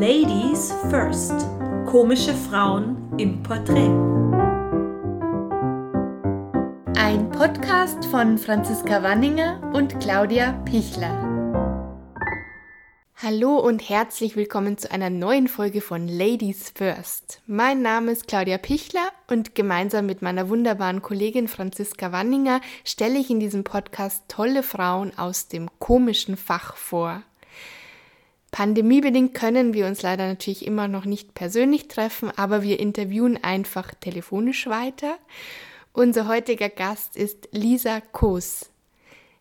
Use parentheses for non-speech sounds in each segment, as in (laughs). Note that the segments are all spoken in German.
Ladies First. Komische Frauen im Porträt. Ein Podcast von Franziska Wanninger und Claudia Pichler. Hallo und herzlich willkommen zu einer neuen Folge von Ladies First. Mein Name ist Claudia Pichler und gemeinsam mit meiner wunderbaren Kollegin Franziska Wanninger stelle ich in diesem Podcast tolle Frauen aus dem komischen Fach vor. Pandemiebedingt können wir uns leider natürlich immer noch nicht persönlich treffen, aber wir interviewen einfach telefonisch weiter. Unser heutiger Gast ist Lisa Koos.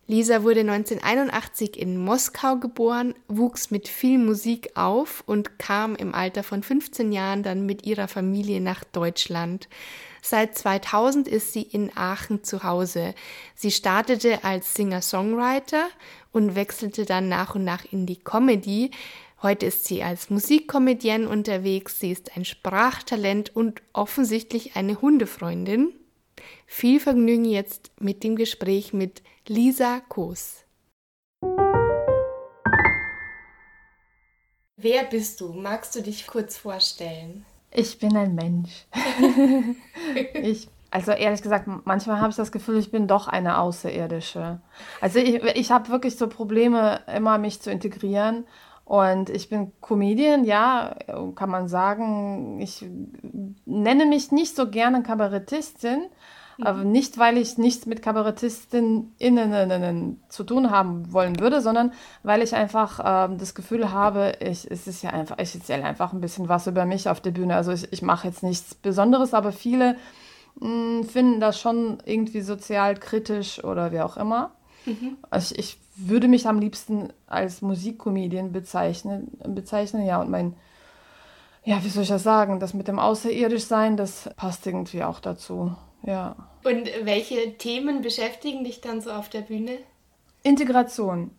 Lisa wurde 1981 in Moskau geboren, wuchs mit viel Musik auf und kam im Alter von 15 Jahren dann mit ihrer Familie nach Deutschland. Seit 2000 ist sie in Aachen zu Hause. Sie startete als Singer-Songwriter und wechselte dann nach und nach in die Comedy. Heute ist sie als Musikkomedienne unterwegs. Sie ist ein Sprachtalent und offensichtlich eine Hundefreundin. Viel Vergnügen jetzt mit dem Gespräch mit Lisa Koos. Wer bist du? Magst du dich kurz vorstellen? Ich bin ein Mensch. (laughs) ich, also ehrlich gesagt, manchmal habe ich das Gefühl, ich bin doch eine Außerirdische. Also ich, ich habe wirklich so Probleme, immer mich zu integrieren. Und ich bin Comedian, ja, kann man sagen. Ich nenne mich nicht so gerne Kabarettistin, aber nicht, weil ich nichts mit KabarettistInnen zu tun haben wollen würde, sondern weil ich einfach ähm, das Gefühl habe, ich, es ist ja einfach, ich erzähle einfach ein bisschen was über mich auf der Bühne. Also ich, ich mache jetzt nichts Besonderes, aber viele mh, hm, finden das schon irgendwie sozial kritisch oder wie auch immer. Mhm. Also ich, ich würde mich am liebsten als Musikkomedian bezeichnen, bezeichnen, ja, und mein ja, wie soll ich das sagen? Das mit dem Außerirdischsein, das passt irgendwie auch dazu. Ja. Und welche Themen beschäftigen dich dann so auf der Bühne? Integration.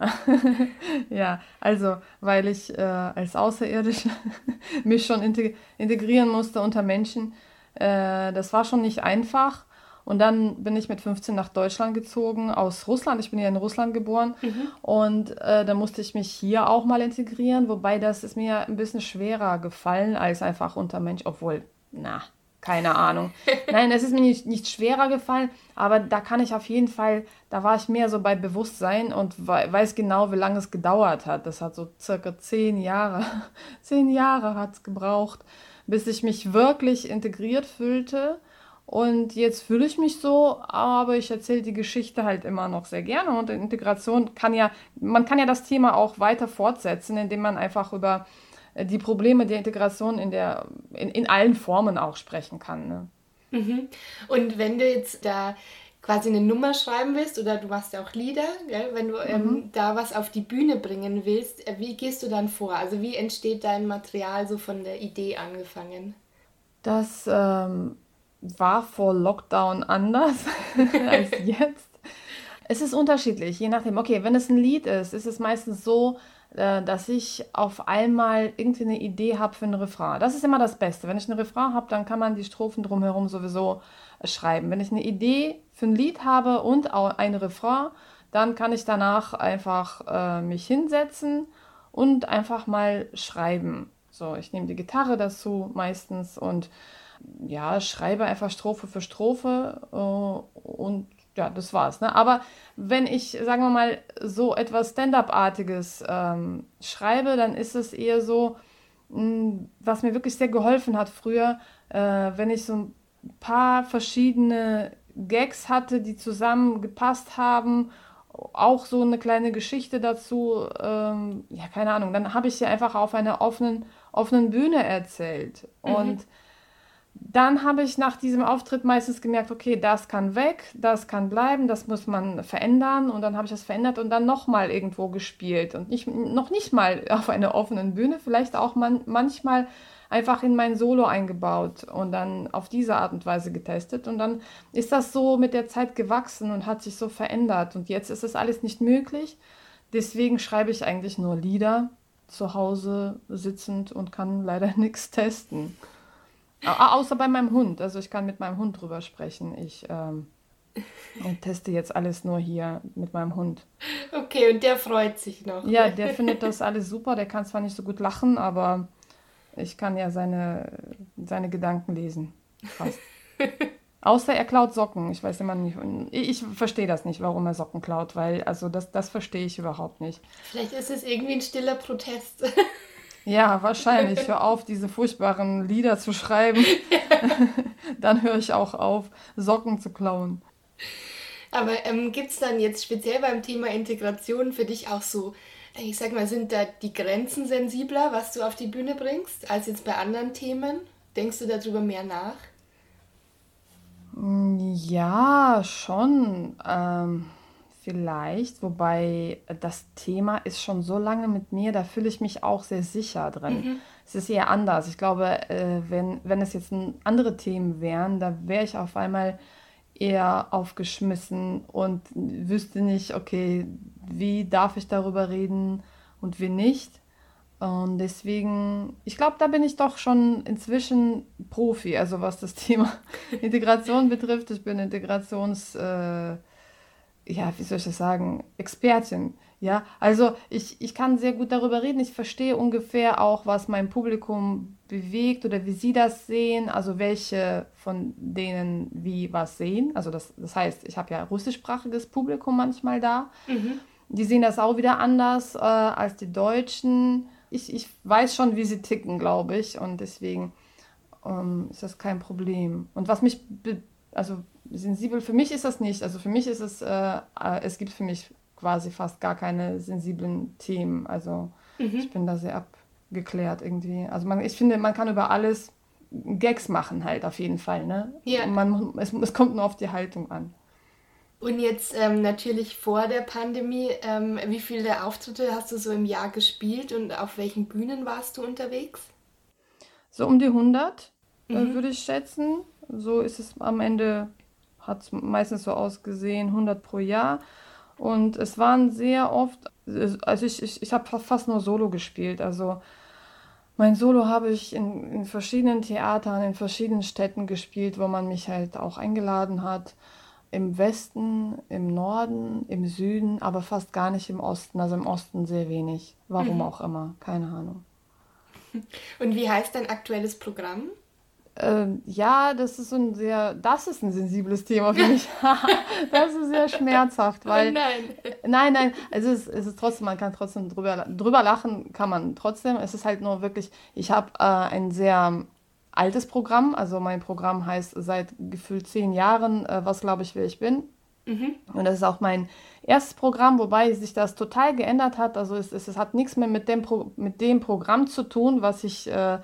(laughs) ja, also weil ich äh, als Außerirdische (laughs) mich schon integrieren musste unter Menschen. Äh, das war schon nicht einfach. Und dann bin ich mit 15 nach Deutschland gezogen, aus Russland. Ich bin ja in Russland geboren. Mhm. Und äh, da musste ich mich hier auch mal integrieren, wobei das ist mir ein bisschen schwerer gefallen als einfach unter Mensch, obwohl, na, keine Ahnung. (laughs) Nein, es ist mir nicht, nicht schwerer gefallen, aber da kann ich auf jeden Fall, da war ich mehr so bei Bewusstsein und weiß genau, wie lange es gedauert hat. Das hat so circa zehn Jahre, (laughs) zehn Jahre hat es gebraucht, bis ich mich wirklich integriert fühlte. Und jetzt fühle ich mich so, aber ich erzähle die Geschichte halt immer noch sehr gerne. Und Integration kann ja, man kann ja das Thema auch weiter fortsetzen, indem man einfach über die Probleme der Integration in, der, in, in allen Formen auch sprechen kann. Ne? Mhm. Und wenn du jetzt da quasi eine Nummer schreiben willst oder du machst ja auch Lieder, gell? wenn du ähm, mhm. ähm, da was auf die Bühne bringen willst, äh, wie gehst du dann vor? Also wie entsteht dein Material so von der Idee angefangen? Das ähm, war vor Lockdown anders (laughs) als (laughs) jetzt. Es ist unterschiedlich, je nachdem. Okay, wenn es ein Lied ist, ist es meistens so, äh, dass ich auf einmal irgendwie eine Idee habe für ein Refrain. Das ist immer das Beste. Wenn ich ein Refrain habe, dann kann man die Strophen drumherum sowieso äh, schreiben. Wenn ich eine Idee für ein Lied habe und auch ein Refrain, dann kann ich danach einfach äh, mich hinsetzen und einfach mal schreiben. So, ich nehme die Gitarre dazu meistens und ja, schreibe einfach Strophe für Strophe äh, und ja, das war's. Ne? Aber wenn ich, sagen wir mal, so etwas Stand-up-artiges ähm, schreibe, dann ist es eher so, mh, hm, was mir wirklich sehr geholfen hat früher, äh, wenn ich so ein paar verschiedene Gags hatte, die zusammengepasst haben, auch so eine kleine Geschichte dazu, ähm, ja, keine Ahnung, dann habe ich sie einfach auf einer offenen, offenen Bühne erzählt. Mhm. Und dann habe ich nach diesem Auftritt meistens gemerkt, okay, das kann weg, das kann bleiben, das muss man verändern. Und dann habe ich das verändert und dann nochmal irgendwo gespielt. Und nicht, noch nicht mal auf einer offenen Bühne, vielleicht auch man, manchmal einfach in mein Solo eingebaut und dann auf diese Art und Weise getestet. Und dann ist das so mit der Zeit gewachsen und hat sich so verändert. Und jetzt ist das alles nicht möglich. Deswegen schreibe ich eigentlich nur Lieder zu Hause sitzend und kann leider (laughs) nichts testen. Außer bei meinem Hund. Also ich kann mit meinem Hund drüber sprechen. Ich ähm, teste jetzt alles nur hier mit meinem Hund. Okay, und der freut sich noch. Ja, der findet das alles super. Der kann zwar nicht so gut lachen, aber Ich kann ja seine, seine Gedanken lesen. Fast. (laughs) Außer er klaut Socken. Ich weiß immer nicht. Ich verstehe das nicht, warum er Socken klaut, weil, also das, das verstehe ich überhaupt nicht. Vielleicht ist es irgendwie ein stiller Protest. (laughs) Ja, wahrscheinlich. Hör auf, diese furchtbaren Lieder zu schreiben. (laughs) dann höre ich auch auf, Socken zu klauen. Aber ähm, gibt es dann jetzt speziell beim Thema Integration für dich auch so, ich sag mal, sind da die Grenzen sensibler, was du auf die Bühne bringst, als jetzt bei anderen Themen? Denkst du darüber mehr nach? Ja, schon. Ähm, vielleicht. Wobei das Thema ist schon so lange mit mir, da fühle ich mich auch sehr sicher drin. Mhm. Es ist eher anders. Ich glaube, äh, wenn, wenn es jetzt andere Themen wären, da wäre ich auf einmal eher aufgeschmissen und wüsste nicht, okay, wie darf ich darüber reden und wie nicht. Und deswegen, ich glaube, da bin ich doch schon inzwischen Profi, also was das (laughs) Thema Integration betrifft. Ich bin Integrations, äh, ja, wie soll ich das sagen, Expertin. Ja, also ich, ich kann sehr gut darüber reden. Ich verstehe ungefähr auch, was mein Publikum bewegt oder wie sie das sehen, also welche von denen wie was sehen. Also das, das heißt, ich habe ja russischsprachiges Publikum manchmal da. Mhm. Die sehen das auch wieder anders äh, als die Deutschen ich, ich weiß schon, wie sie ticken, glaube ich. Und deswegen ähm, ist das kein Problem. Und was mich, also sensibel für mich ist das nicht. Also für mich ist es, äh, es gibt für mich quasi fast gar keine sensiblen Themen. Also mhm. ich bin da sehr abgeklärt irgendwie. Also man, ich finde, man kann über alles Gags machen halt auf jeden Fall. Ne? Ja. Man, es, es kommt nur auf die Haltung an. Und jetzt ähm, natürlich vor der Pandemie, ähm, wie viele Auftritte hast du so im Jahr gespielt und auf welchen Bühnen warst du unterwegs? So um die 100 äh, mhm. äh, würde ich schätzen. So ist es am Ende, hat es meistens so ausgesehen, 100 pro Jahr. Und es waren sehr oft, also ich, ich, ich habe fast nur Solo gespielt. Also mein Solo habe ich in, in verschiedenen Theatern, in verschiedenen Städten gespielt, wo man mich halt auch eingeladen hat im Westen, im Norden, im Süden, aber fast gar nicht im Osten. Also im Osten sehr wenig. Warum mhm. auch immer, keine Ahnung. Und wie heißt dein aktuelles Programm? Ähm, ja, das ist ein sehr, das ist ein sensibles Thema für mich. (laughs) (laughs) das ist sehr schmerzhaft, oh weil. Nein. Nein, nein, es ist, es ist trotzdem, man kann trotzdem drüber, drüber lachen, kann man trotzdem. Es ist halt nur wirklich, ich habe äh, ein sehr altes Programm. Also mein Programm heißt seit gefühlt zehn Jahren, äh, was glaube ich, wer ich bin. Mhm. Und das ist auch mein erstes Programm, wobei sich das total geändert hat. Also es, es, es hat nichts mehr mit dem, Pro, mit dem Programm zu tun, was ich äh,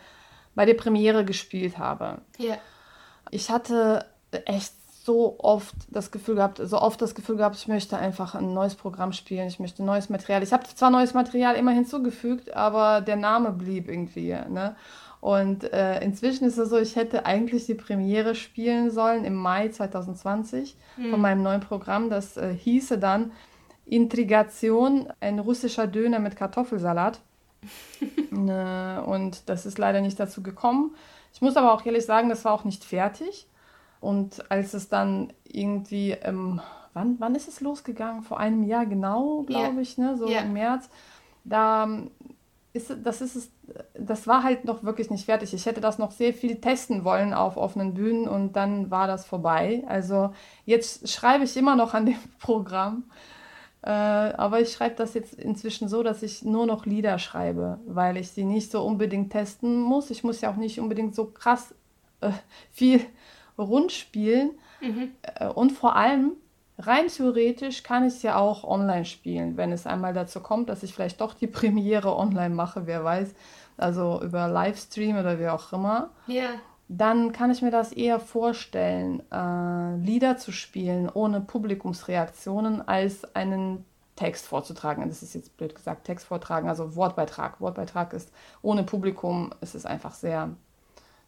bei der Premiere gespielt habe. Ja. Ich hatte echt so oft das Gefühl gehabt, so oft das Gefühl gehabt, ich möchte einfach ein neues Programm spielen, ich möchte neues Material. Ich habe zwar neues Material immer hinzugefügt, aber der Name blieb irgendwie. Ne? Und äh, inzwischen ist es so, ich hätte eigentlich die Premiere spielen sollen im Mai 2020 mhm. von meinem neuen Programm. Das äh, hieße dann Intrigation, ein russischer Döner mit Kartoffelsalat. Äh, (laughs) und das ist leider nicht dazu gekommen. Ich muss aber auch ehrlich sagen, das war auch nicht fertig. Und als es dann irgendwie, ähm, wann, wann ist es losgegangen? Vor einem Jahr genau, glaube yeah. ich, ne? so yeah. im März. Da ist, das ist es, das war halt noch wirklich nicht fertig. Ich hätte das noch sehr viel testen wollen auf offenen Bühnen und dann war das vorbei. Also jetzt schreibe ich immer noch an dem (laughs) Programm, aber ich schreibe das jetzt inzwischen so, dass ich nur noch Lieder schreibe, weil ich sie nicht so unbedingt testen muss. Ich muss ja auch nicht unbedingt so krass äh, viel rund spielen mhm. äh, und vor allem Rein theoretisch kann ich es ja auch online spielen, wenn es einmal dazu kommt, dass ich vielleicht doch die (laughs) Premiere online mache, wer weiß, also über Livestream oder wie auch immer. Ja. Dann kann ich mir das eher vorstellen, äh, Lieder zu spielen ohne Publikumsreaktionen, als einen Text vorzutragen. Das ist jetzt blöd gesagt, Text vortragen, also Wortbeitrag. Wortbeitrag ist ohne Publikum, ist es einfach sehr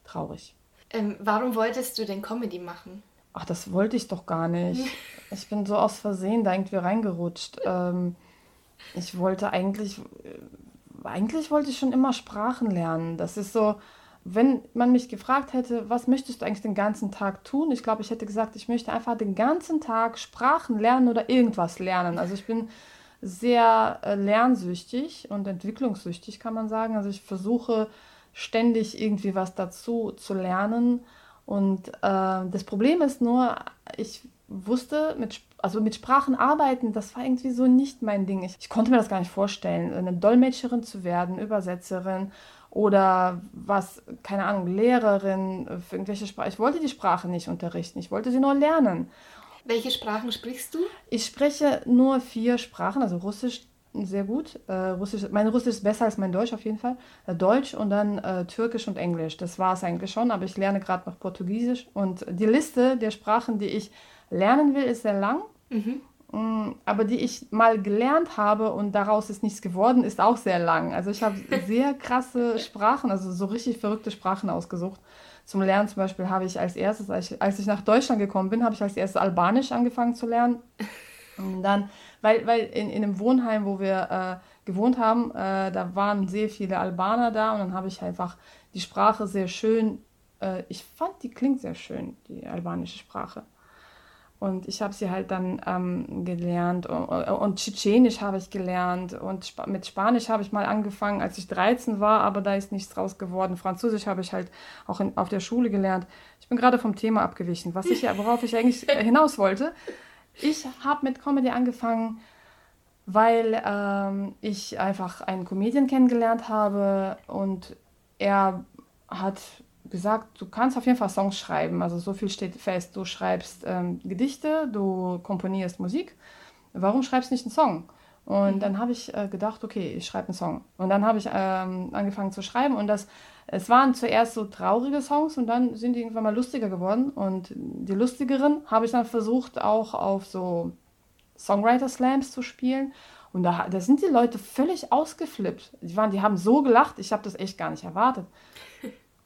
traurig. Ähm, warum wolltest du denn Comedy machen? ach, das wollte ich doch gar nicht. (laughs) Ich bin so aus Versehen da irgendwie reingerutscht. Ähm, ich wollte eigentlich, äh, eigentlich wollte ich schon immer Sprachen lernen. Das ist so, wenn man mich gefragt hätte, was möchtest du eigentlich den ganzen Tag tun? Ich glaube, ich hätte gesagt, ich möchte einfach den ganzen Tag Sprachen lernen oder irgendwas lernen. Also ich bin sehr äh, lernsüchtig und entwicklungssüchtig, kann man sagen. Also ich versuche ständig irgendwie was dazu zu lernen. Und äh, das Problem ist nur, ich wusste, mit, also mit Sprachen arbeiten, das war irgendwie so nicht mein Ding. Ich, ich konnte mir das gar nicht vorstellen, eine Dolmetscherin zu werden, Übersetzerin oder was, keine Ahnung, Lehrerin für irgendwelche Sprachen. Ich wollte die Sprache nicht unterrichten, ich wollte sie nur lernen. Welche Sprachen sprichst du? Ich spreche nur vier Sprachen, also Russisch sehr gut. Äh, Russisch, mein Russisch ist besser als mein Deutsch auf jeden Fall. Äh, Deutsch und dann äh, Türkisch und Englisch. Das war es eigentlich schon, aber ich lerne gerade noch Portugiesisch. Und die Liste der Sprachen, die ich lernen will, ist sehr lang. Mhm. Mm, aber die ich mal gelernt habe und daraus ist nichts geworden, ist auch sehr lang. Also ich habe (laughs) sehr krasse Sprachen, also so richtig verrückte Sprachen ausgesucht. Zum Lernen zum Beispiel habe ich als erstes, als ich, als ich nach Deutschland gekommen bin, habe ich als erstes Albanisch angefangen zu lernen. Und dann, weil, weil in, in einem Wohnheim, wo wir äh, gewohnt haben, äh, da waren sehr viele Albaner da und dann habe ich einfach die Sprache sehr schön, äh, ich fand, die klingt sehr schön, die albanische Sprache. Und ich habe sie halt dann ähm, gelernt. Und, und Tschetschenisch habe ich gelernt. Und Sp mit Spanisch habe ich mal angefangen, als ich 13 war, aber da ist nichts draus geworden. Französisch habe ich halt auch in, auf der Schule gelernt. Ich bin gerade vom Thema abgewichen, was ich, worauf ich eigentlich (laughs) hinaus wollte. Ich habe mit Comedy angefangen, weil ähm, ich einfach einen Comedian kennengelernt habe und er hat gesagt, du kannst auf jeden Fall Songs schreiben. Also so viel steht fest. Du schreibst ähm, Gedichte, du komponierst Musik. Warum schreibst du nicht einen Song? Und mhm. dann habe ich äh, gedacht, okay, ich schreibe einen Song. Und dann habe ich ähm, angefangen zu schreiben und das, es waren zuerst so traurige Songs und dann sind die irgendwann mal lustiger geworden. Und die lustigeren habe ich dann versucht auch auf so Songwriter Slams zu spielen. Und da, da sind die Leute völlig ausgeflippt. Die, waren, die haben so gelacht, ich habe das echt gar nicht erwartet.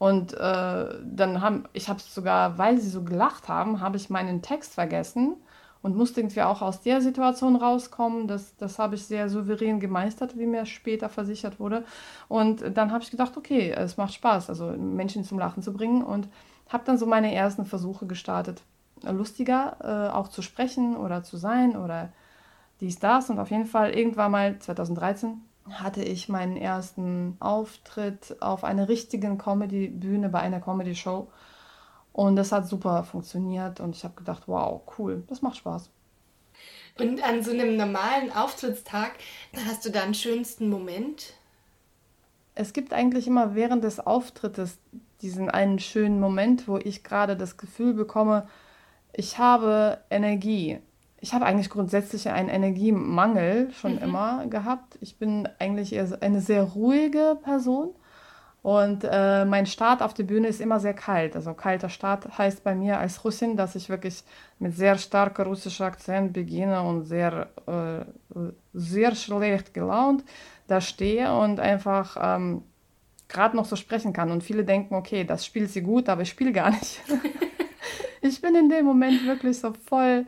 Und äh, dann haben, ich habe sogar, weil sie so gelacht haben, habe ich meinen Text vergessen und musste irgendwie auch aus der Situation rauskommen. Das, das habe ich sehr souverän gemeistert, wie mir später versichert wurde. Und dann habe ich gedacht, okay, es macht Spaß, also Menschen zum Lachen zu bringen und habe dann so meine ersten Versuche gestartet. Lustiger äh, auch zu sprechen oder zu sein oder dies, das. Und auf jeden Fall irgendwann mal 2013 hatte ich meinen ersten Auftritt auf einer richtigen Comedy-Bühne bei einer Comedy-Show. Und das hat super funktioniert und ich habe gedacht, wow, cool, das macht Spaß. Und an so einem normalen Auftrittstag hast du da einen schönsten Moment? Es gibt eigentlich immer während des Auftrittes diesen einen schönen Moment, wo ich gerade das Gefühl bekomme, ich habe Energie ich habe eigentlich grundsätzlich einen Energiemangel schon mhm. immer gehabt. Ich bin eigentlich eine sehr ruhige Person. Und äh, mein Start auf der Bühne ist immer sehr kalt. Also kalter Start heißt bei mir als Russin, dass ich wirklich mit sehr starker russischer Akzent beginne und sehr, äh, sehr schlecht gelaunt da stehe und einfach ähm, gerade noch so sprechen kann. Und viele denken, okay, das spielt sie gut, aber ich spiele gar nicht. (laughs) ich bin in dem Moment wirklich so voll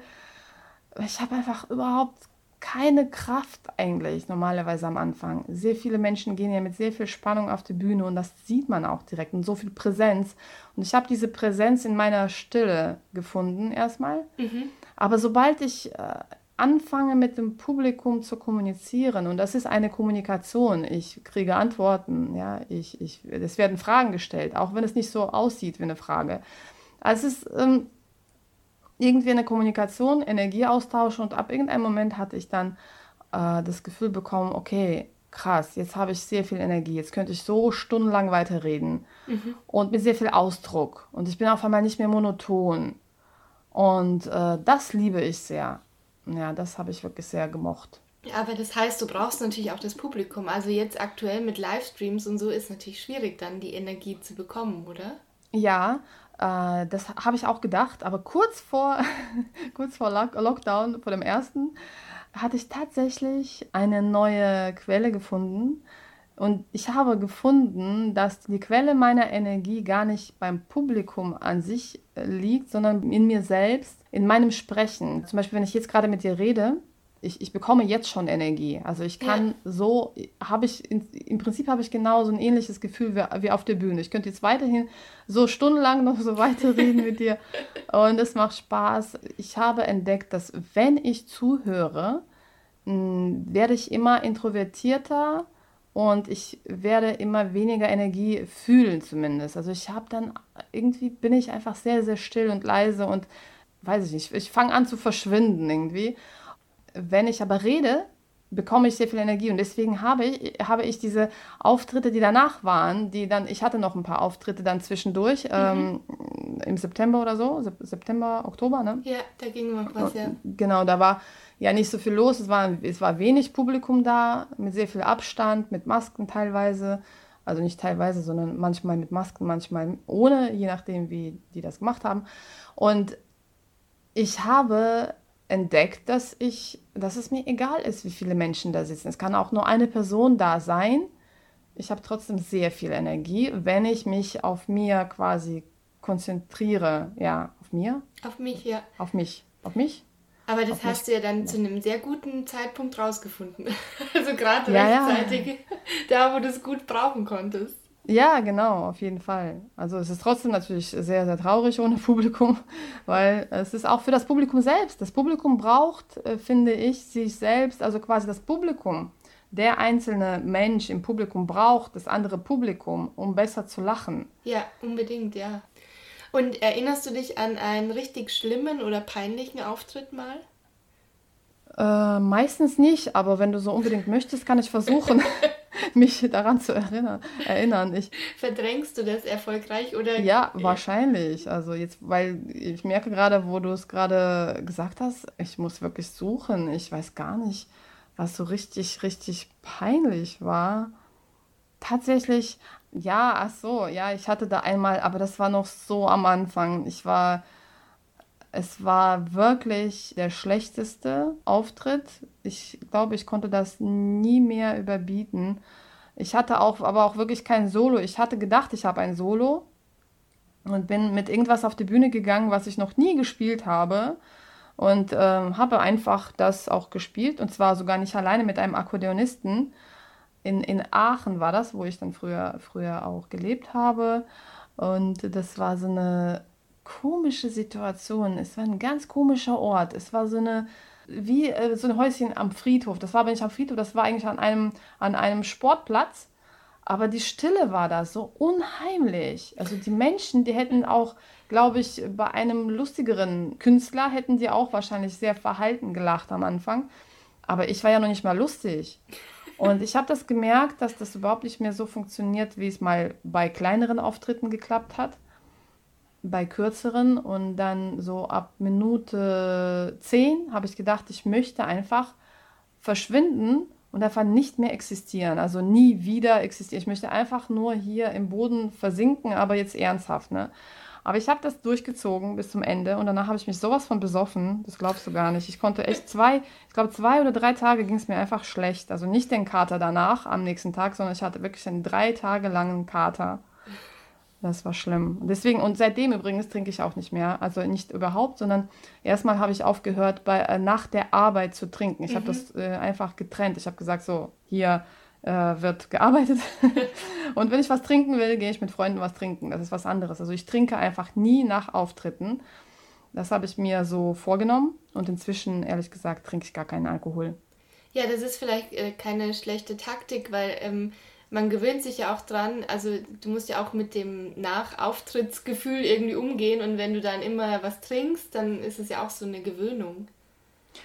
ich habe einfach überhaupt keine Kraft eigentlich normalerweise am Anfang. Sehr viele Menschen gehen ja mit sehr viel Spannung auf die Bühne und das sieht man auch direkt und so viel Präsenz. Und ich habe diese Präsenz in meiner Stille gefunden erstmal. Mhm. Aber sobald ich äh, anfange mit dem Publikum zu kommunizieren und das ist eine Kommunikation, ich kriege Antworten, ja, ich, ich, es werden Fragen gestellt, auch wenn es nicht so aussieht wie eine Frage. Also es ist ähm, irgendwie eine Kommunikation, Energieaustausch und ab irgendeinem Moment hatte ich dann äh, das Gefühl bekommen, okay, krass, jetzt habe ich sehr viel Energie, jetzt könnte ich so stundenlang weiterreden mhm. und mit sehr viel Ausdruck und ich bin auf einmal nicht mehr monoton und äh, das liebe ich sehr. Ja, das habe ich wirklich sehr gemocht. Aber das heißt, du brauchst natürlich auch das Publikum. Also jetzt aktuell mit Livestreams und so ist natürlich schwierig, dann die Energie zu bekommen, oder? Ja, äh, das habe ich auch gedacht, aber kurz vor, (laughs) kurz vor Lock Lockdown, vor dem ersten, hatte ich tatsächlich eine neue Quelle gefunden. Und ich habe gefunden, dass die Quelle meiner Energie gar nicht beim Publikum an sich liegt, sondern in mir selbst, in meinem Sprechen. Zum Beispiel, wenn ich jetzt gerade mit dir rede, ich, ich bekomme jetzt schon Energie. Also ich kann ja. so, habe ich, im Prinzip habe ich genau so ein ähnliches Gefühl wie, wie auf der Bühne. Ich könnte jetzt weiterhin so stundenlang noch so (laughs) weiterreden mit dir und es macht Spaß. Ich habe entdeckt, dass wenn ich zuhöre, werde ich immer introvertierter und ich werde immer weniger Energie fühlen zumindest. Also ich habe dann irgendwie bin ich einfach sehr sehr still und leise und weiß ich nicht, ich fange an zu verschwinden irgendwie. Wenn ich aber rede, bekomme ich sehr viel Energie und deswegen habe ich, habe ich diese Auftritte, die danach waren, die dann, ich hatte noch ein paar Auftritte dann zwischendurch, mhm. ähm, im September oder so, September, Oktober, ne? Ja, da ging noch was, ja. Genau, da war ja nicht so viel los, es war, es war wenig Publikum da, mit sehr viel Abstand, mit Masken teilweise, also nicht teilweise, sondern manchmal mit Masken, manchmal ohne, je nachdem, wie die das gemacht haben. Und ich habe entdeckt, dass ich, dass es mir egal ist, wie viele Menschen da sitzen. Es kann auch nur eine Person da sein. Ich habe trotzdem sehr viel Energie, wenn ich mich auf mir quasi konzentriere. Ja, auf mir? Auf mich, ja. Auf mich. Auf mich? Aber das auf hast mich. du ja dann ja. zu einem sehr guten Zeitpunkt rausgefunden. (laughs) also gerade ja, rechtzeitig, ja. (laughs) da wo du es gut brauchen konntest. Ja, genau, auf jeden Fall. Also es ist trotzdem natürlich sehr, sehr traurig ohne (laughs) Publikum, weil es ist auch für das Publikum selbst. Das Publikum braucht, äh, finde ich, sich selbst, also quasi das Publikum, der einzelne Mensch im Publikum braucht das andere Publikum, um besser zu lachen. Ja, unbedingt, ja. Und erinnerst du dich an einen richtig schlimmen oder peinlichen Auftritt mal? Äh, meistens nicht, aber wenn du so unbedingt möchtest, kann ich versuchen. (laughs) (laughs) mich daran zu erinnern. erinnern. Ich, Verdrängst du das erfolgreich oder? Ja, wahrscheinlich. Also jetzt, weil ich merke gerade, wo du es gerade gesagt hast, ich muss wirklich suchen. Ich weiß gar nicht, was so richtig, richtig peinlich war. Tatsächlich, ja, ach so, ja, ich hatte da einmal, aber das war noch so am Anfang. Ich war es war wirklich der schlechteste Auftritt. Ich glaube, ich konnte das nie mehr überbieten. Ich hatte auch, aber auch wirklich kein Solo. Ich hatte gedacht, ich habe ein Solo und bin mit irgendwas auf die Bühne gegangen, was ich noch nie gespielt habe. Und ähm, habe einfach das auch gespielt. Und zwar sogar nicht alleine mit einem Akkordeonisten. In, in Aachen war das, wo ich dann früher, früher auch gelebt habe. Und das war so eine komische Situation. Es war ein ganz komischer Ort. Es war so eine wie äh, so ein Häuschen am Friedhof. Das war aber nicht am Friedhof, das war eigentlich an einem, an einem Sportplatz. Aber die Stille war da so unheimlich. Also die Menschen, die hätten auch, glaube ich, bei einem lustigeren Künstler hätten die auch wahrscheinlich sehr verhalten gelacht am Anfang. Aber ich war ja noch nicht mal lustig. Und ich habe das gemerkt, dass das überhaupt nicht mehr so funktioniert, wie es mal bei kleineren Auftritten geklappt hat bei kürzeren und dann so ab Minute 10 habe ich gedacht, ich möchte einfach verschwinden und einfach nicht mehr existieren, also nie wieder existieren. Ich möchte einfach nur hier im Boden versinken, aber jetzt ernsthaft, ne? Aber ich habe das durchgezogen bis zum Ende und danach habe ich mich sowas von besoffen, das glaubst du gar nicht. Ich konnte echt zwei, ich glaube zwei oder drei Tage ging es mir einfach schlecht. Also nicht den Kater danach am nächsten Tag, sondern ich hatte wirklich einen drei Tage langen Kater. Das war schlimm. Deswegen, und seitdem übrigens trinke ich auch nicht mehr. Also nicht überhaupt, sondern erstmal habe ich aufgehört, bei, äh, nach der Arbeit zu trinken. Ich mhm. habe das äh, einfach getrennt. Ich habe gesagt, so, hier äh, wird gearbeitet. (laughs) und wenn ich was trinken will, gehe ich mit Freunden was trinken. Das ist was anderes. Also ich trinke einfach nie nach Auftritten. Das habe ich mir so vorgenommen. Und inzwischen, ehrlich gesagt, trinke ich gar keinen Alkohol. Ja, das ist vielleicht äh, keine schlechte Taktik, weil ähm, man gewöhnt sich ja auch dran, also du musst ja auch mit dem Nachauftrittsgefühl irgendwie umgehen und wenn du dann immer was trinkst, dann ist es ja auch so eine Gewöhnung.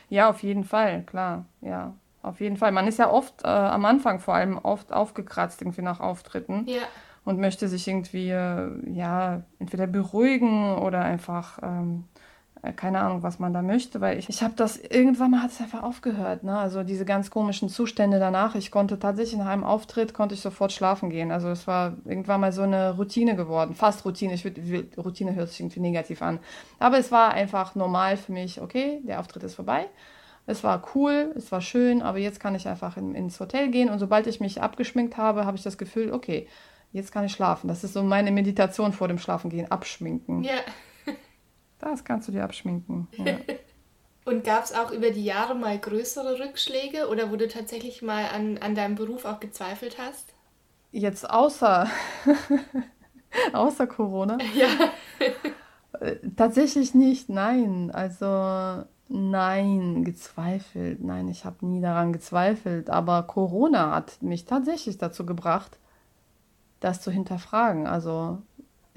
Ja, auf jeden Fall, klar, ja. Auf jeden Fall. Man ist ja oft, äh, am Anfang vor allem, oft aufgekratzt irgendwie nach Auftritten. Ja. Und möchte sich irgendwie, äh, ja, entweder beruhigen oder einfach ähm, äh, keine Ahnung, was man da möchte, weil ich, ich habe das, irgendwann mal hat es einfach aufgehört, ne? also diese ganz komischen Zustände danach. Ich konnte tatsächlich nach einem Auftritt, konnte ich sofort schlafen gehen. Also es war irgendwann mal so eine Routine geworden, fast Routine. Ich würd, Routine hört sich irgendwie negativ an. Aber es war einfach normal für mich, okay, der Auftritt ist vorbei. Es war cool, es war schön, aber jetzt kann ich einfach in, ins Hotel gehen und sobald ich mich abgeschminkt habe, habe ich das Gefühl, okay, jetzt kann ich schlafen. Das ist so meine Meditation vor dem Schlafengehen, abschminken. Ja. Das kannst du dir abschminken. Ja. (laughs) Und gab es auch über die Jahre mal größere Rückschläge oder wo du tatsächlich mal an, an deinem Beruf auch gezweifelt hast? Jetzt außer, (laughs) außer Corona? (laughs) Ja. Äh, tatsächlich nicht, nein. Also Nein, gezweifelt. Nein, ich habe nie daran gezweifelt. Aber Corona hat mich tatsächlich dazu gebracht, das zu hinterfragen. Also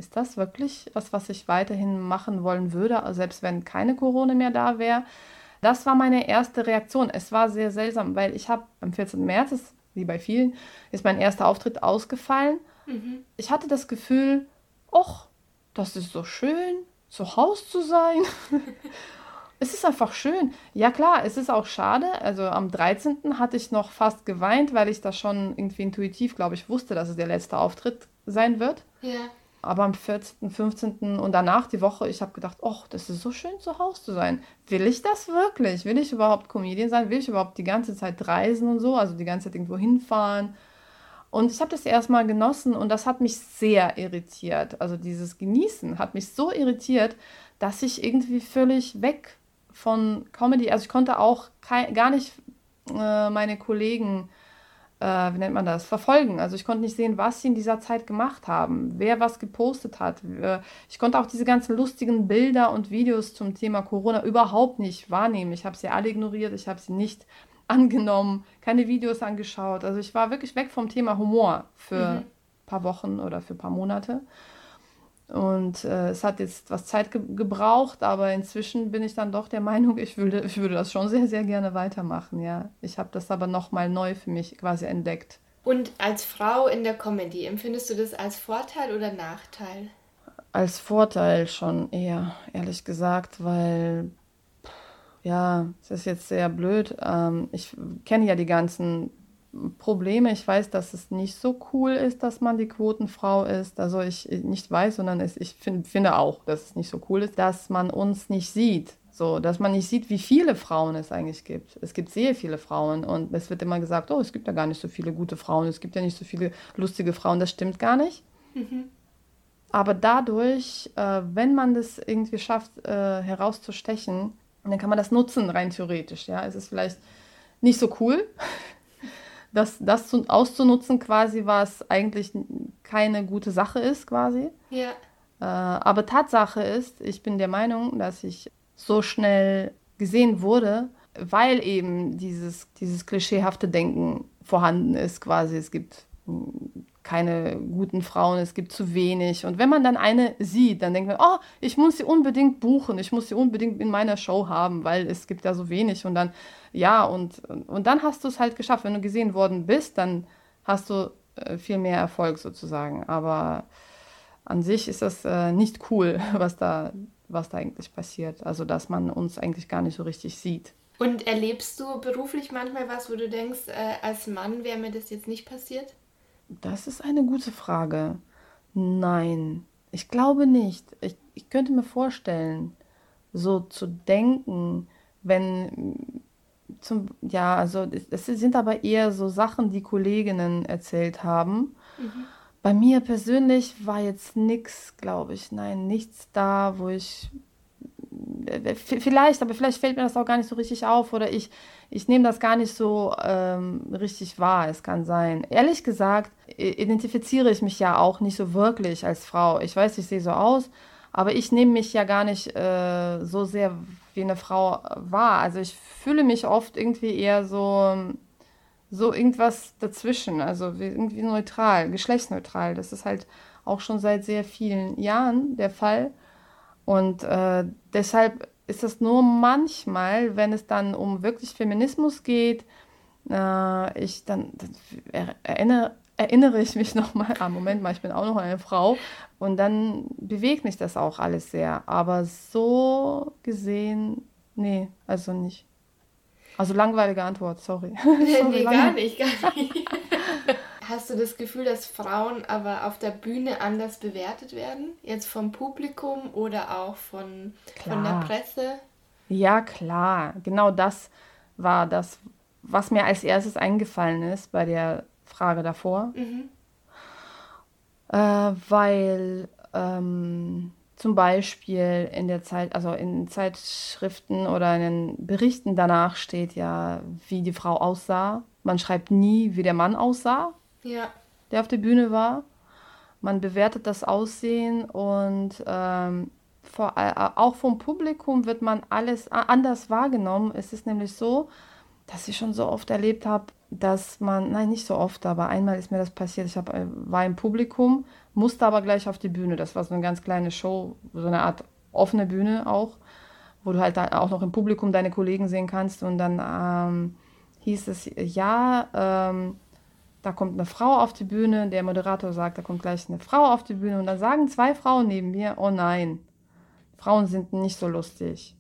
ist das wirklich was, was ich weiterhin machen wollen würde, selbst wenn keine Corona mehr da wäre? Das war meine erste Reaktion. Es war sehr seltsam, weil ich habe am 14. März, ist, wie bei vielen, ist mein erster Auftritt ausgefallen. Mhm. Ich hatte das Gefühl, ach, das ist so schön, zu Hause zu sein. (laughs) es ist einfach schön. Ja klar, es ist auch schade. Also am 13. hatte ich noch fast geweint, weil ich da schon irgendwie intuitiv, glaube ich, wusste, dass es der letzte Auftritt sein wird. Ja. Aber am 14., 15. und danach die Woche, ich habe gedacht, ach, das ist so schön zu Hause zu sein. Will ich das wirklich? Will ich überhaupt Comedian sein? Will ich überhaupt die ganze Zeit reisen und so? Also die ganze Zeit irgendwo hinfahren? Und ich habe das erstmal genossen und das hat mich sehr irritiert. Also dieses Genießen hat mich so irritiert, dass ich irgendwie völlig weg von Comedy, also ich konnte auch kein, gar nicht äh, meine Kollegen, äh, wie nennt man das, verfolgen. Also ich konnte nicht sehen, was sie in dieser Zeit gemacht haben, wer was gepostet hat. Ich konnte auch diese ganzen lustigen Bilder und Videos zum Thema Corona überhaupt nicht wahrnehmen. Ich habe sie alle ignoriert, ich habe sie nicht (laughs) angenommen, keine Videos angeschaut. Also ich war wirklich weg vom Thema Humor für mhm. ein paar Wochen oder für ein paar Monate. Und äh, es hat jetzt was Zeit ge gebraucht, aber inzwischen bin ich dann doch der Meinung, ich würde, ich würde das schon sehr, sehr gerne weitermachen. Ja, ich habe das aber nochmal neu für mich quasi entdeckt. Und als Frau in der Comedy, empfindest du das als Vorteil oder Nachteil? Als Vorteil schon eher, ehrlich gesagt, weil ja, es ist jetzt sehr blöd. Ähm, ich kenne ja die ganzen Probleme. Ich weiß, dass es nicht so cool ist, dass man die Quotenfrau ist. Also ich nicht weiß, sondern es, ich find, finde auch, dass es nicht so cool ist, dass man uns nicht sieht. So, dass man nicht sieht, wie viele Frauen es eigentlich gibt. Es gibt sehr viele Frauen und es wird immer gesagt, oh, es gibt ja gar nicht so viele gute Frauen, es gibt ja nicht so viele lustige Frauen. Das stimmt gar nicht. Mhm. Aber dadurch, äh, wenn man das irgendwie schafft, äh, herauszustechen, dann kann man das nutzen, rein theoretisch. Ja, es ist vielleicht nicht so cool, das, das zu, auszunutzen, quasi, was eigentlich keine gute Sache ist, quasi. Ja. Äh, aber Tatsache ist, ich bin der Meinung, dass ich so schnell gesehen wurde, weil eben dieses, dieses klischeehafte Denken vorhanden ist, quasi. Es gibt keine guten Frauen, es gibt zu wenig. Und wenn man dann eine sieht, dann denkt man, oh, ich muss sie unbedingt buchen, ich muss sie unbedingt in meiner Show haben, weil es gibt ja so wenig. Und dann, ja, und, und dann hast du es halt geschafft. Wenn du gesehen worden bist, dann hast du äh, viel mehr Erfolg sozusagen. Aber an sich ist das äh, nicht cool, (laughs) was da, was da eigentlich passiert. Also, dass man uns eigentlich gar nicht so richtig sieht. Und erlebst du beruflich manchmal was, wo du denkst, äh, als Mann wäre mir das jetzt nicht passiert? Das ist eine gute Frage. Nein, ich glaube nicht. Ich, ich könnte mir vorstellen, so zu denken, wenn zum, ja, also es sind aber eher so Sachen, die Kolleginnen erzählt haben. Mhm. Bei mir persönlich war jetzt nichts, glaube ich, nein, nichts da, wo ich vielleicht, aber vielleicht fällt mir das auch gar nicht so richtig auf oder ich, ich nehme das gar nicht so ähm, richtig wahr. Es kann sein. Ehrlich gesagt, identifiziere ich mich ja auch nicht so wirklich als Frau. Ich weiß, ich sehe so aus, aber ich nehme mich ja gar nicht äh, so sehr wie eine Frau wahr. Also ich fühle mich oft irgendwie eher so, so irgendwas dazwischen, also irgendwie neutral, geschlechtsneutral. Das ist halt auch schon seit sehr vielen Jahren der Fall. Und äh, deshalb ist es nur manchmal, wenn es dann um wirklich Feminismus geht, äh, ich dann, dann erinnere, erinnere ich mich (laughs) nochmal, ah, Moment mal, ich bin auch noch eine Frau. Und dann bewegt mich das auch alles sehr. Aber so gesehen, nee, also nicht. Also langweilige Antwort, sorry. (laughs) sorry nee, gar nicht, gar nicht. (laughs) Hast du das Gefühl, dass Frauen aber auf der Bühne anders bewertet werden? Jetzt vom Publikum oder auch von, von der Presse? Ja, klar. Genau das war das, was mir als erstes eingefallen ist bei der Frage davor. Mhm. Äh, weil ähm, zum Beispiel in der Zeit, also in Zeitschriften oder in den Berichten danach steht ja, wie die Frau aussah. Man schreibt nie, wie der Mann aussah ja. der auf der Bühne war. Man bewertet das Aussehen und ähm, vor, äh, auch vom Publikum wird man alles anders wahrgenommen. Es ist nämlich so, dass ich schon so oft erlebt habe, dass man, nein, nicht so oft, aber einmal ist mir das passiert. Ich hab, äh, war im Publikum, musste aber gleich auf die Bühne. Das war so eine ganz kleine Show, so eine Art offene Bühne auch, wo du halt auch noch im Publikum deine Kollegen sehen kannst. Und dann ähm, hieß es, ja, ähm, da kommt eine Frau auf die Bühne. Der Moderator sagt, da kommt gleich eine Frau auf die Bühne. Und dann sagen zwei Frauen neben mir, oh nein, Frauen sind nicht so lustig.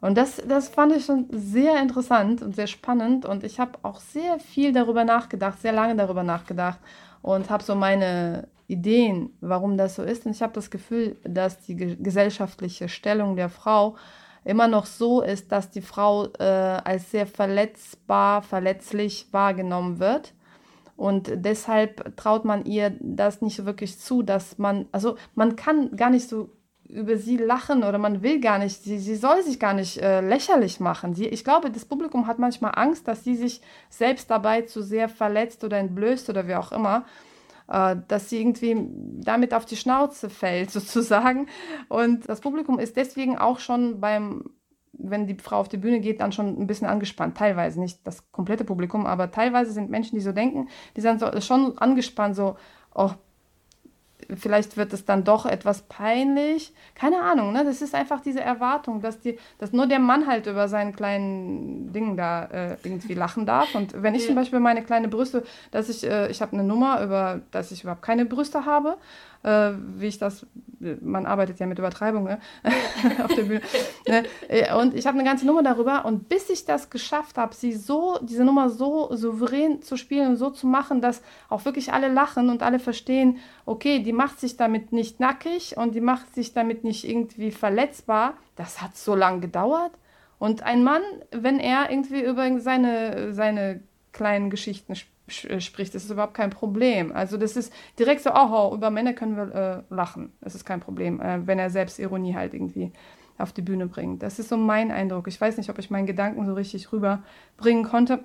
Und das, das fand ich schon sehr interessant und sehr spannend. Und ich habe auch sehr viel darüber nachgedacht, sehr lange darüber nachgedacht und habe so meine Ideen, warum das so ist. Und ich habe das Gefühl, dass die gesellschaftliche Stellung der Frau immer noch so ist, dass die Frau äh, als sehr verletzbar, verletzlich wahrgenommen wird. Und deshalb traut man ihr das nicht so wirklich zu, dass man, also man kann gar nicht so über sie lachen oder man will gar nicht, sie, sie soll sich gar nicht äh, lächerlich machen. Sie, ich glaube, das Publikum hat manchmal Angst, dass sie sich selbst dabei zu sehr verletzt oder entblößt oder wie auch immer, äh, dass sie irgendwie damit auf die Schnauze fällt (laughs) sozusagen. Und das Publikum ist deswegen auch schon beim, wenn die Frau auf die Bühne geht, dann schon ein bisschen angespannt. Teilweise, nicht das komplette Publikum, aber teilweise sind Menschen, die so denken, die sind so, schon angespannt, so, oh, vielleicht wird es dann doch etwas peinlich. Keine Ahnung, ne? Das ist einfach diese Erwartung, dass, die, dass nur der Mann halt über seinen kleinen Ding da äh, irgendwie lachen darf. Und wenn ich ja. zum Beispiel meine kleine Brüste, dass ich, äh, ich habe eine Nummer, über, dass ich überhaupt keine Brüste habe äh, wie ich das, man arbeitet ja mit Übertreibung ne? (laughs) auf der Bühne. Ne? Äh, und ich habe eine ganze Nummer darüber und bis ich das geschafft habe, sie so, diese Nummer so souverän zu spielen und so zu machen, dass auch wirklich alle lachen und alle verstehen, okay, die macht sich damit nicht nackig und die macht sich damit nicht irgendwie verletzbar, das hat so lange gedauert. Und ein Mann, wenn er irgendwie über seine, seine kleinen Geschichten spricht, spricht, das ist überhaupt kein Problem. Also das ist direkt so, oh, über Männer können wir äh, lachen. Das ist kein Problem, äh, wenn er selbst Ironie halt irgendwie auf die Bühne bringt. Das ist so mein Eindruck. Ich weiß nicht, ob ich meinen Gedanken so richtig rüberbringen konnte.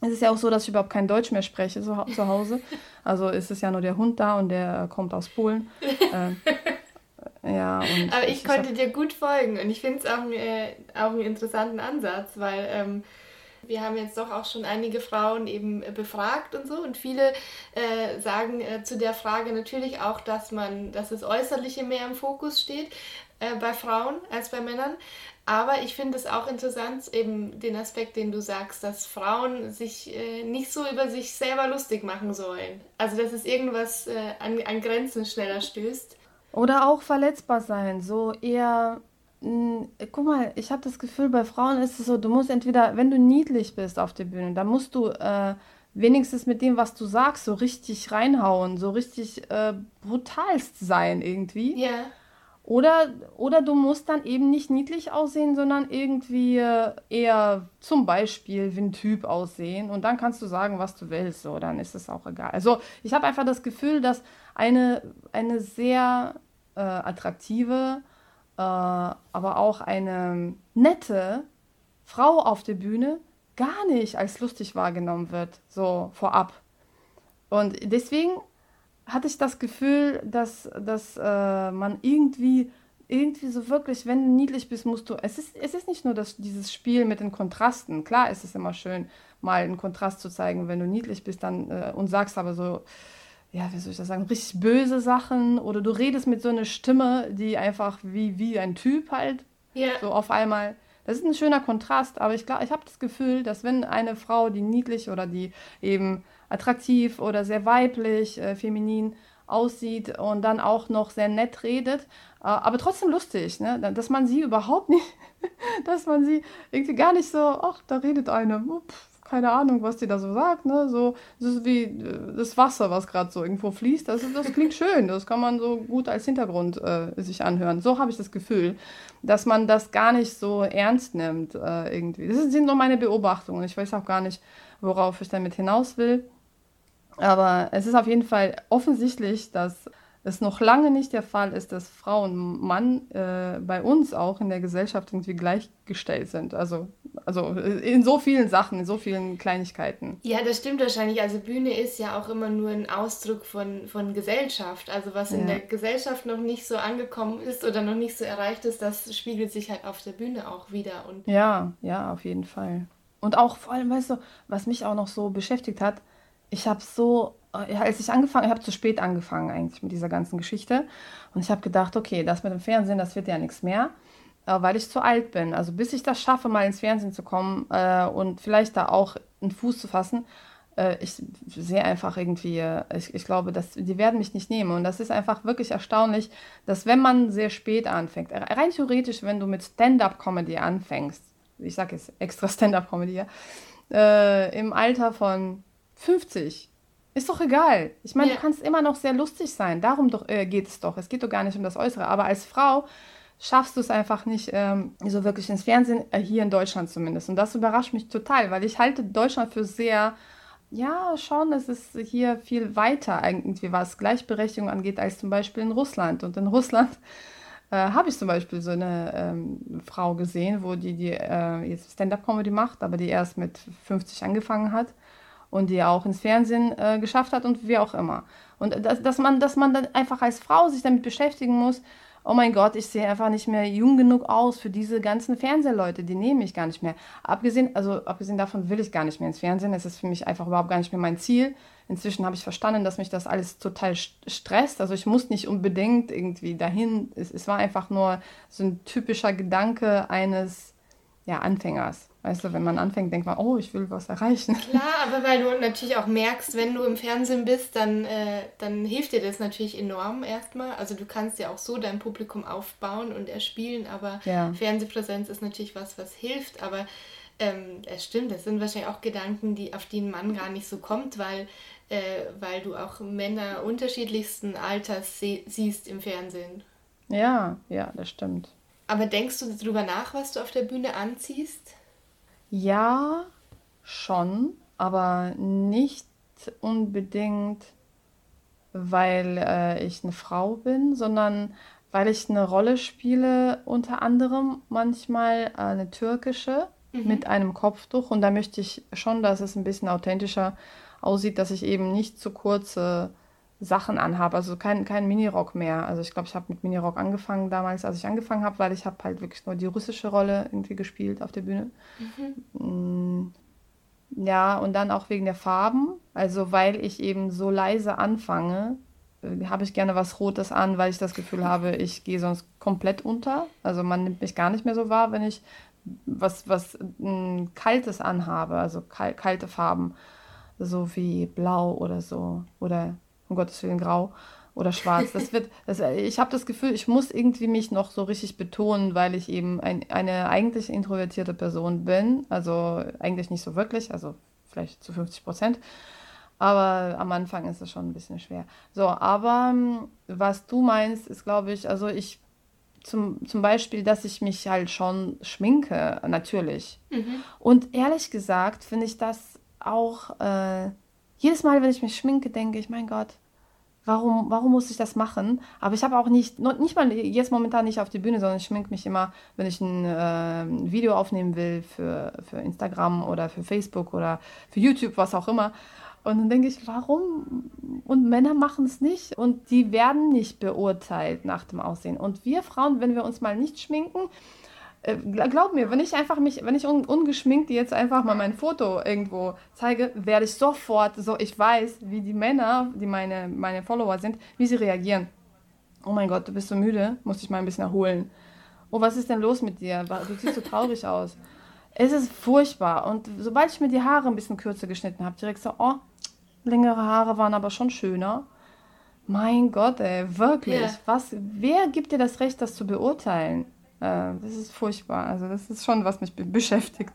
Es ist ja auch so, dass ich überhaupt kein Deutsch mehr spreche so, zu Hause. Also ist es ja nur der Hund da und der kommt aus Polen. äh, ja, Aber ich, ich konnte ich dir gut folgen und ich finde es auch, äh, auch einen interessanten Ansatz, weil ähm, wir haben jetzt doch auch schon einige Frauen eben äh, befragt und so und viele äh, sagen äh, zu der Frage natürlich auch, dass man, dass das Äußerliche mehr im Fokus steht äh, bei Frauen als bei Männern. Aber ich finde es auch interessant, eben den Aspekt, den du sagst, dass Frauen sich äh, nicht so über sich selber lustig machen sollen. Also dass es irgendwas äh, an, an Grenzen schneller stößt. Oder auch verletzbar sein, so eher guck mal, ich habe das Gefühl, bei Frauen ist es so, du musst entweder, wenn du niedlich bist auf der Bühne, dann musst du äh, wenigstens mit dem, was du sagst, so richtig reinhauen, so richtig äh, brutalst sein irgendwie. Ja. Yeah. Oder, oder du musst dann eben nicht niedlich aussehen, sondern irgendwie äh, eher zum Beispiel wie ein Typ aussehen. Und dann kannst du sagen, was du willst. So, dann ist es auch egal. Also ich habe einfach das Gefühl, dass eine, eine sehr äh, attraktive, äh, aber auch eine nette Frau auf der Bühne gar nicht als lustig wahrgenommen wird, so vorab. Und deswegen hatte ich das Gefühl, dass, dass äh, man irgendwie, irgendwie so wirklich, wenn du niedlich bist, musst du. Es ist, es ist nicht nur das, dieses Spiel mit den Kontrasten. Klar ist es immer schön, mal einen Kontrast zu zeigen, wenn du niedlich bist dann, äh, und sagst aber so, ja, wie soll ich das sagen, richtig böse Sachen oder du redest mit so einer Stimme, die einfach wie, wie ein Typ halt yeah. so auf einmal. Das ist ein schöner Kontrast, aber ich glaube, ich habe das Gefühl, dass wenn eine Frau, die niedlich oder die eben attraktiv oder sehr weiblich, äh, feminin aussieht und dann auch noch sehr nett redet, äh, aber trotzdem lustig, ne? dass man sie überhaupt nicht, (laughs) dass man sie irgendwie gar nicht so, ach, da redet eine, pff, keine Ahnung, was die da so sagt, ne? So, das ist wie äh, das Wasser, was gerade so irgendwo fließt. Das, das klingt (laughs) schön, das kann man so gut als Hintergrund äh, sich anhören. So habe ich das Gefühl, dass man das gar nicht so ernst nimmt äh, irgendwie. Das sind nur meine Beobachtungen. Ich weiß auch gar nicht, worauf ich damit hinaus will. Aber es ist auf jeden Fall offensichtlich, dass es noch lange nicht der Fall ist, dass Frau und Mann äh, bei uns auch in der Gesellschaft irgendwie gleichgestellt sind. Also, also in so vielen Sachen, in so vielen Kleinigkeiten. Ja, das stimmt wahrscheinlich. Also Bühne ist ja auch immer nur ein Ausdruck von, von Gesellschaft. Also was ja. in der Gesellschaft noch nicht so angekommen ist oder noch nicht so erreicht ist, das spiegelt sich halt auf der Bühne auch wieder. Und ja, ja, auf jeden Fall. Und auch vor allem, weißt du, was mich auch noch so beschäftigt hat, ich habe so äh, als ich angefangen, ich habe zu spät angefangen eigentlich mit dieser ganzen Geschichte und ich habe gedacht, okay, das mit dem Fernsehen, das wird ja nichts mehr, äh, weil ich zu alt bin. Also bis ich das schaffe, mal ins Fernsehen zu kommen äh, und vielleicht da auch einen Fuß zu fassen, äh, ich sehe einfach irgendwie, ich, ich glaube, dass die werden mich nicht nehmen und das ist einfach wirklich erstaunlich, dass wenn man sehr spät anfängt, rein theoretisch, wenn du mit Stand-up-Comedy anfängst, ich sage jetzt extra Stand-up-Comedy, äh, im Alter von 50 ist doch egal. Ich meine, ja. du kannst immer noch sehr lustig sein. Darum doch, äh, geht es doch. Es geht doch gar nicht um das Äußere. Aber als Frau schaffst du es einfach nicht ähm, so wirklich ins Fernsehen, äh, hier in Deutschland zumindest. Und das überrascht mich total, weil ich halte Deutschland für sehr, ja, schon, es ist hier viel weiter irgendwie, was Gleichberechtigung angeht, als zum Beispiel in Russland. Und in Russland äh, habe ich zum Beispiel so eine ähm, Frau gesehen, wo die, die äh, jetzt Stand-up-Comedy macht, aber die erst mit 50 angefangen hat und die auch ins Fernsehen äh, geschafft hat und wie auch immer. Und dass, dass, man, dass man dann einfach als Frau sich damit beschäftigen muss, oh mein Gott, ich sehe einfach nicht mehr jung genug aus für diese ganzen Fernsehleute, die nehmen mich gar nicht mehr. Abgesehen, also abgesehen davon will ich gar nicht mehr ins Fernsehen, es ist für mich einfach überhaupt gar nicht mehr mein Ziel. Inzwischen habe ich verstanden, dass mich das alles total stresst. Also ich muss nicht unbedingt irgendwie dahin. Es, es war einfach nur so ein typischer Gedanke eines ja, Anfängers. Weißt du, wenn man anfängt, denkt man, oh, ich will was erreichen. Klar, (laughs) aber weil du natürlich auch merkst, wenn du im Fernsehen bist, dann, äh, dann hilft dir das natürlich enorm erstmal. Also du kannst ja auch so dein Publikum aufbauen und erspielen, aber ja. Fernsehpräsenz ist natürlich was, was hilft. Aber ähm, es stimmt, das sind wahrscheinlich auch Gedanken, die, auf die ein Mann gar nicht so kommt, weil, äh, weil du auch Männer unterschiedlichsten Alters siehst im Fernsehen. Ja, ja, das stimmt. Aber denkst du darüber nach, was du auf der Bühne anziehst? Ja, schon, aber nicht unbedingt, weil äh, ich eine Frau bin, sondern weil ich eine Rolle spiele, unter anderem manchmal eine türkische mhm. mit einem Kopftuch. Und da möchte ich schon, dass es ein bisschen authentischer aussieht, dass ich eben nicht zu kurze Sachen anhabe. Also kein, kein Minirock mehr. Also ich glaube, ich habe mit Minirock angefangen damals, als ich angefangen habe, weil ich habe halt wirklich nur die russische Rolle irgendwie gespielt auf der Bühne. Mhm. Ja, und dann auch wegen der Farben. Also weil ich eben so leise anfange, äh, habe ich gerne was Rotes an, weil ich das Gefühl habe, ich gehe sonst komplett unter. Also man nimmt mich gar nicht mehr so wahr, wenn ich was, was m, Kaltes anhabe, also kal kalte Farben, so wie Blau oder so. Oder um Gottes Willen grau oder schwarz. Das wird, (laughs) das, ich habe das Gefühl, ich muss irgendwie mich noch so richtig betonen, weil ich eben ein, eine eigentlich introvertierte Person bin. Also eigentlich nicht so wirklich, also vielleicht zu 50 Prozent. Aber am Anfang ist es schon ein bisschen schwer. So, aber ähm, was du meinst, ist, glaube ich, also ich zum, zum Beispiel, dass ich mich halt schon schminke, natürlich. Mhm. Und ehrlich gesagt finde ich das auch äh, jedes Mal, wenn ich mich schminke, denke ich, mein Gott, warum, warum muss ich das machen? Aber ich habe auch nicht, nicht mal jetzt momentan nicht auf die Bühne, sondern ich schminke mich immer, wenn ich ein äh, Video aufnehmen will für, für Instagram oder für Facebook oder für YouTube, was auch immer. Und dann denke ich, warum? Und Männer machen es nicht und die werden nicht beurteilt nach dem Aussehen. Und wir Frauen, wenn wir uns mal nicht schminken, glaub mir, wenn ich einfach mich, wenn ich un, ungeschminkt jetzt einfach mal mein Foto irgendwo zeige, werde ich sofort so, ich weiß, wie die Männer, die meine, meine Follower sind, wie sie reagieren. Oh mein Gott, du bist so müde, muss dich mal ein bisschen erholen. Oh, was ist denn los mit dir? Du siehst so traurig (laughs) aus. Es ist furchtbar. Und sobald ich mir die Haare ein bisschen kürzer geschnitten habe, direkt so, oh, längere Haare waren aber schon schöner. Mein Gott, ey, wirklich. Yeah. Was, wer gibt dir das Recht, das zu beurteilen? Äh, das ist furchtbar. Also das ist schon, was mich beschäftigt.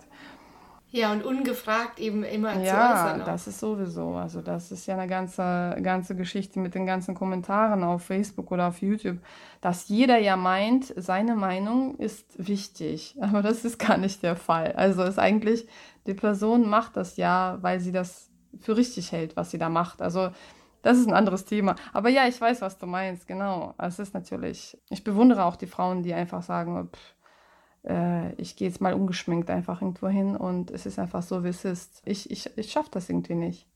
Ja, und ungefragt eben immer ja, zu äußern. Ja, das ist sowieso. Also das ist ja eine ganze, ganze Geschichte mit den ganzen Kommentaren auf Facebook oder auf YouTube, dass jeder ja meint, seine Meinung ist wichtig. (laughs) Aber das ist gar nicht der Fall. Also ist eigentlich, die Person macht das ja, weil sie das für richtig hält, was sie da macht. Also Das ist ein anderes Thema. Aber ja, ich weiß, was du meinst, genau. Es ist natürlich, ich bewundere auch die Frauen, die einfach sagen, pff, äh, ich gehe jetzt mal ungeschminkt einfach irgendwo hin und es ist einfach so, wie es ist. Ich, ich, ich schaffe das irgendwie nicht.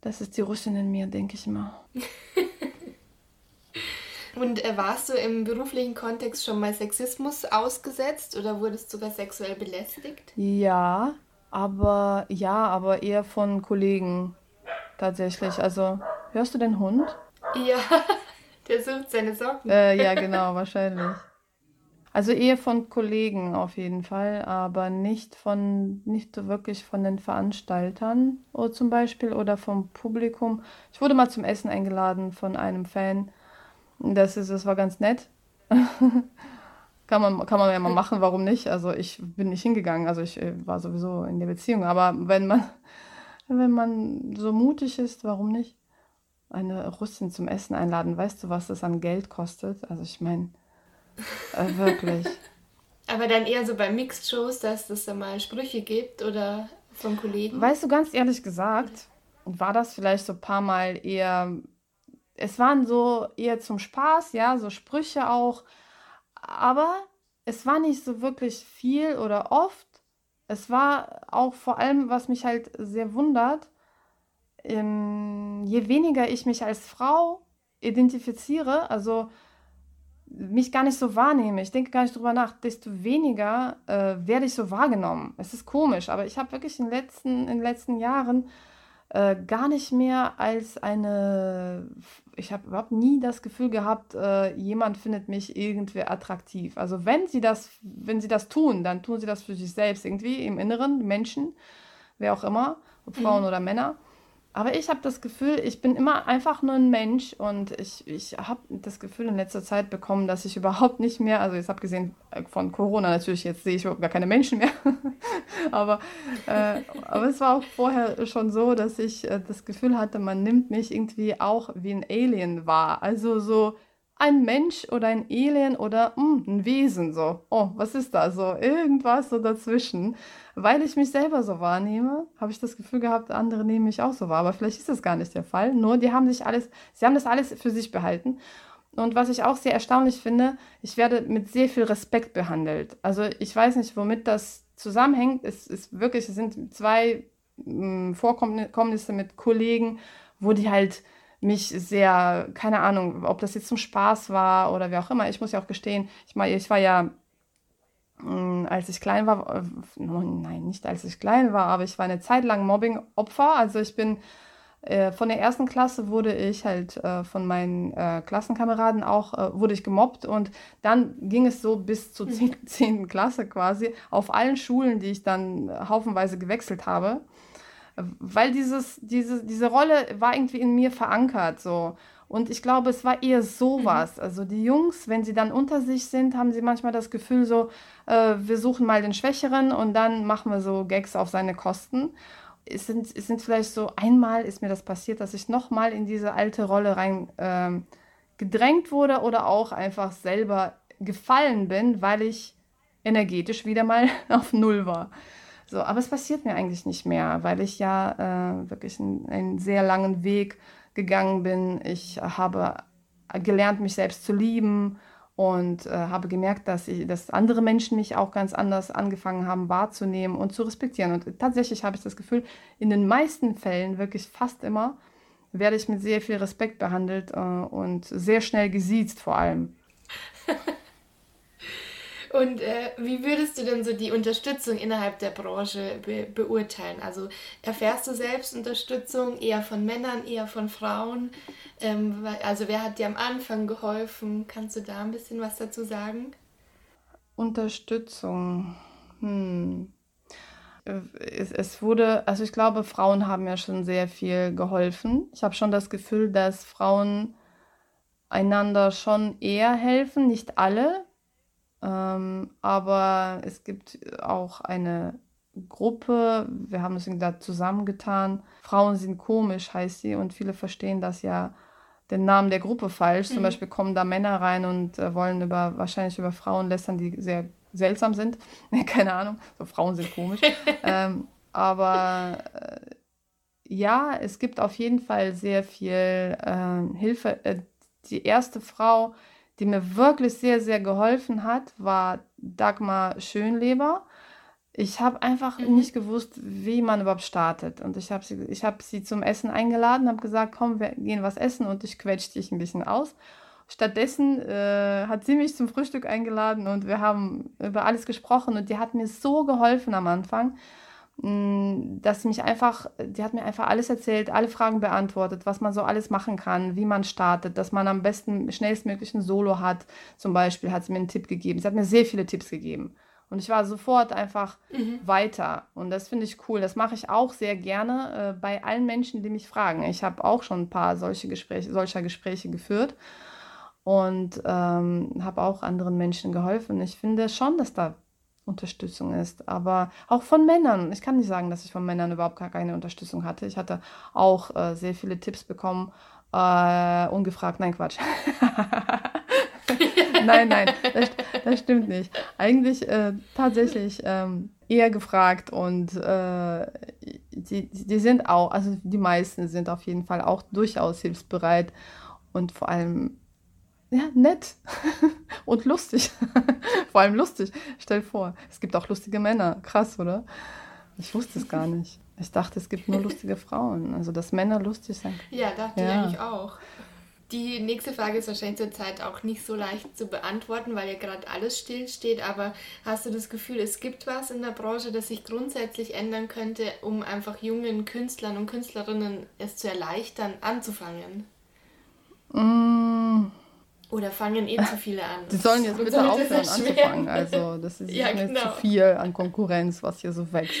Das ist die Russin in mir, denke ich immer. (laughs) und äh, warst du im beruflichen Kontext schon mal Sexismus ausgesetzt oder wurdest du sogar sexuell belästigt? Ja, aber ja, aber eher von Kollegen tatsächlich. Also, hörst du den Hund? Ja, (laughs) der sucht seine Socken. Äh, ja, (laughs) genau, wahrscheinlich. Also eher von Kollegen auf jeden Fall, aber nicht von, nicht wirklich von den Veranstaltern oder zum Beispiel oder vom Publikum. Ich wurde mal zum Essen eingeladen von einem Fan. Das ist, das war ganz nett. (laughs) kann man, kann man ja mal machen, warum nicht? Also ich bin nicht hingegangen, also ich äh, war sowieso in der Beziehung, aber wenn man, wenn man so mutig ist, warum nicht? Eine Russin zum Essen einladen, weißt du, was das an Geld kostet? Also ich meine, äh, wirklich. (laughs) Aber dann eher so bei Mixed-Shows, dass es da mal Sprüche gibt oder von Kollegen? Weißt du, ganz ehrlich gesagt, war das vielleicht so ein paar Mal eher, es waren so eher zum Spaß, ja, so Sprüche auch, aber es war nicht so wirklich viel oder oft. Es war auch vor allem, was mich halt sehr wundert, ähm, je weniger ich mich als Frau identifiziere, also mich gar nicht so wahrnehme, ich denke gar nicht drüber nach, desto weniger äh, werde ich so wahrgenommen. Es ist komisch, aber ich habe wirklich in den letzten, in den letzten Jahren äh, gar nicht mehr als eine, ich habe überhaupt nie das Gefühl gehabt, äh, jemand findet mich irgendwie attraktiv. Also wenn sie das, wenn sie das tun, dann tun sie das für sich selbst irgendwie im Inneren, Menschen, wer auch immer, ob Frauen mhm. oder Männer. Aber ich habe das Gefühl, ich bin immer einfach nur ein Mensch und ich, ich habe das Gefühl in letzter Zeit bekommen, dass ich überhaupt nicht mehr, also jetzt abgesehen von Corona natürlich, jetzt sehe ich überhaupt gar keine Menschen mehr, (laughs) aber, äh, aber es war auch vorher schon so, dass ich äh, das Gefühl hatte, man nimmt mich irgendwie auch wie ein Alien wahr. Also so, ein Mensch oder ein Alien oder mh, hm, ein Wesen so. Oh, was ist da so? Irgendwas so dazwischen. Weil ich mich selber so wahrnehme, habe ich das Gefühl gehabt, andere nehmen mich auch so wahr. Aber vielleicht ist das gar nicht der Fall. Nur die haben sich alles, sie haben das alles für sich behalten. Und was ich auch sehr erstaunlich finde, ich werde mit sehr viel Respekt behandelt. Also ich weiß nicht, womit das zusammenhängt. Es ist wirklich, es sind zwei hm, Vorkommnisse mit Kollegen, wo die halt mich sehr, keine Ahnung, ob das jetzt zum Spaß war oder wie auch immer. Ich muss ja auch gestehen, ich, meine, ich war ja, mm, als ich klein war, äh, nein, nicht als ich klein war, aber ich war eine Zeit lang Mobbing-Opfer. Also ich bin äh, von der ersten Klasse wurde ich halt äh, von meinen äh, Klassenkameraden auch, äh, wurde ich gemobbt und dann ging es so bis zur 10. Mhm. (laughs) Klasse quasi auf allen Schulen, die ich dann haufenweise gewechselt habe weil dieses, diese, diese Rolle war irgendwie in mir verankert so. Und ich glaube, es war eher sowas. Mhm. Also die Jungs, wenn sie dann unter sich sind, haben sie manchmal das Gefühl so, äh, wir suchen mal den Schwächeren und dann machen wir so Gags auf seine Kosten. Es sind, es sind vielleicht so, einmal ist mir das passiert, dass ich nochmal in diese alte Rolle rein äh, gedrängt wurde oder auch einfach selber gefallen bin, weil ich energetisch wieder mal (laughs) auf Null war. So, aber es passiert mir eigentlich nicht mehr, weil ich ja äh, wirklich einen, einen sehr langen Weg gegangen bin. Ich habe gelernt, mich selbst zu lieben und äh, habe gemerkt, dass, ich, dass andere Menschen mich auch ganz anders angefangen haben wahrzunehmen und zu respektieren. Und tatsächlich habe ich das Gefühl, in den meisten Fällen, wirklich fast immer, werde ich mit sehr viel Respekt behandelt äh, und sehr schnell gesiezt vor allem. (laughs) Und äh, wie würdest du denn so die Unterstützung innerhalb der Branche be beurteilen? Also erfährst du selbst Unterstützung eher von Männern, eher von Frauen? Ähm, also wer hat dir am Anfang geholfen? Kannst du da ein bisschen was dazu sagen? Unterstützung. Hm. Es, es wurde, also ich glaube, Frauen haben ja schon sehr viel geholfen. Ich habe schon das Gefühl, dass Frauen einander schon eher helfen, nicht alle, ähm, aber es gibt auch eine Gruppe, wir haben uns da zusammengetan. Frauen sind komisch, heißt sie, und viele verstehen das ja den Namen der Gruppe falsch. Mhm. Zum Beispiel kommen da Männer rein und äh, wollen über wahrscheinlich über Frauen lästern, die sehr seltsam sind. (laughs) Keine Ahnung, so Frauen sind komisch. (laughs) ähm, aber äh, ja, es gibt auf jeden Fall sehr viel äh, Hilfe. Äh, die erste Frau, die mir wirklich sehr, sehr geholfen hat, war Dagmar Schönleber. Ich habe einfach mhm. nicht gewusst, wie man überhaupt startet. Und ich habe sie, hab sie zum Essen eingeladen, habe gesagt, komm, wir gehen was essen und ich quetsche dich ein bisschen aus. Stattdessen äh, hat sie mich zum Frühstück eingeladen und wir haben über alles gesprochen und die hat mir so geholfen am Anfang, dass sie mich einfach, die hat mir einfach alles erzählt, alle Fragen beantwortet, was man so alles machen kann, wie man startet, dass man am besten schnellstmöglich ein Solo hat. Zum Beispiel hat sie mir einen Tipp gegeben. Sie hat mir sehr viele Tipps gegeben. Und ich war sofort einfach mhm. weiter. Und das finde ich cool. Das mache ich auch sehr gerne äh, bei allen Menschen, die mich fragen. Ich habe auch schon ein paar solche Gespräche, solcher Gespräche geführt und ähm, habe auch anderen Menschen geholfen. Ich finde schon, dass da Unterstützung ist, aber auch von Männern. Ich kann nicht sagen, dass ich von Männern überhaupt gar keine Unterstützung hatte. Ich hatte auch äh, sehr viele Tipps bekommen, äh, ungefragt. Nein, Quatsch. (laughs) nein, nein, das, das, stimmt nicht. Eigentlich äh, tatsächlich ähm, eher gefragt und äh, die, die sind auch, also die meisten sind auf jeden Fall auch durchaus hilfsbereit und vor allem ja, nett (laughs) und lustig. (laughs) Vor allem lustig. Stell vor, es gibt auch lustige Männer. Krass, oder? Ich wusste es gar nicht. Ich dachte, es gibt nur lustige (laughs) Frauen. Also, dass Männer lustig sind. Ja, dachte ja. ich eigentlich auch. Die nächste Frage ist wahrscheinlich zurzeit auch nicht so leicht zu beantworten, weil ja gerade alles stillsteht. Aber hast du das Gefühl, es gibt was in der Branche, das sich grundsätzlich ändern könnte, um einfach jungen Künstlern und Künstlerinnen es zu erleichtern, anzufangen? Mmh. Oder fangen eh zu viele an. (laughs) Sie sollen jetzt bitte aufhören anzufangen. Also das ist ja, genau. zu viel an Konkurrenz, was hier so wächst. (laughs)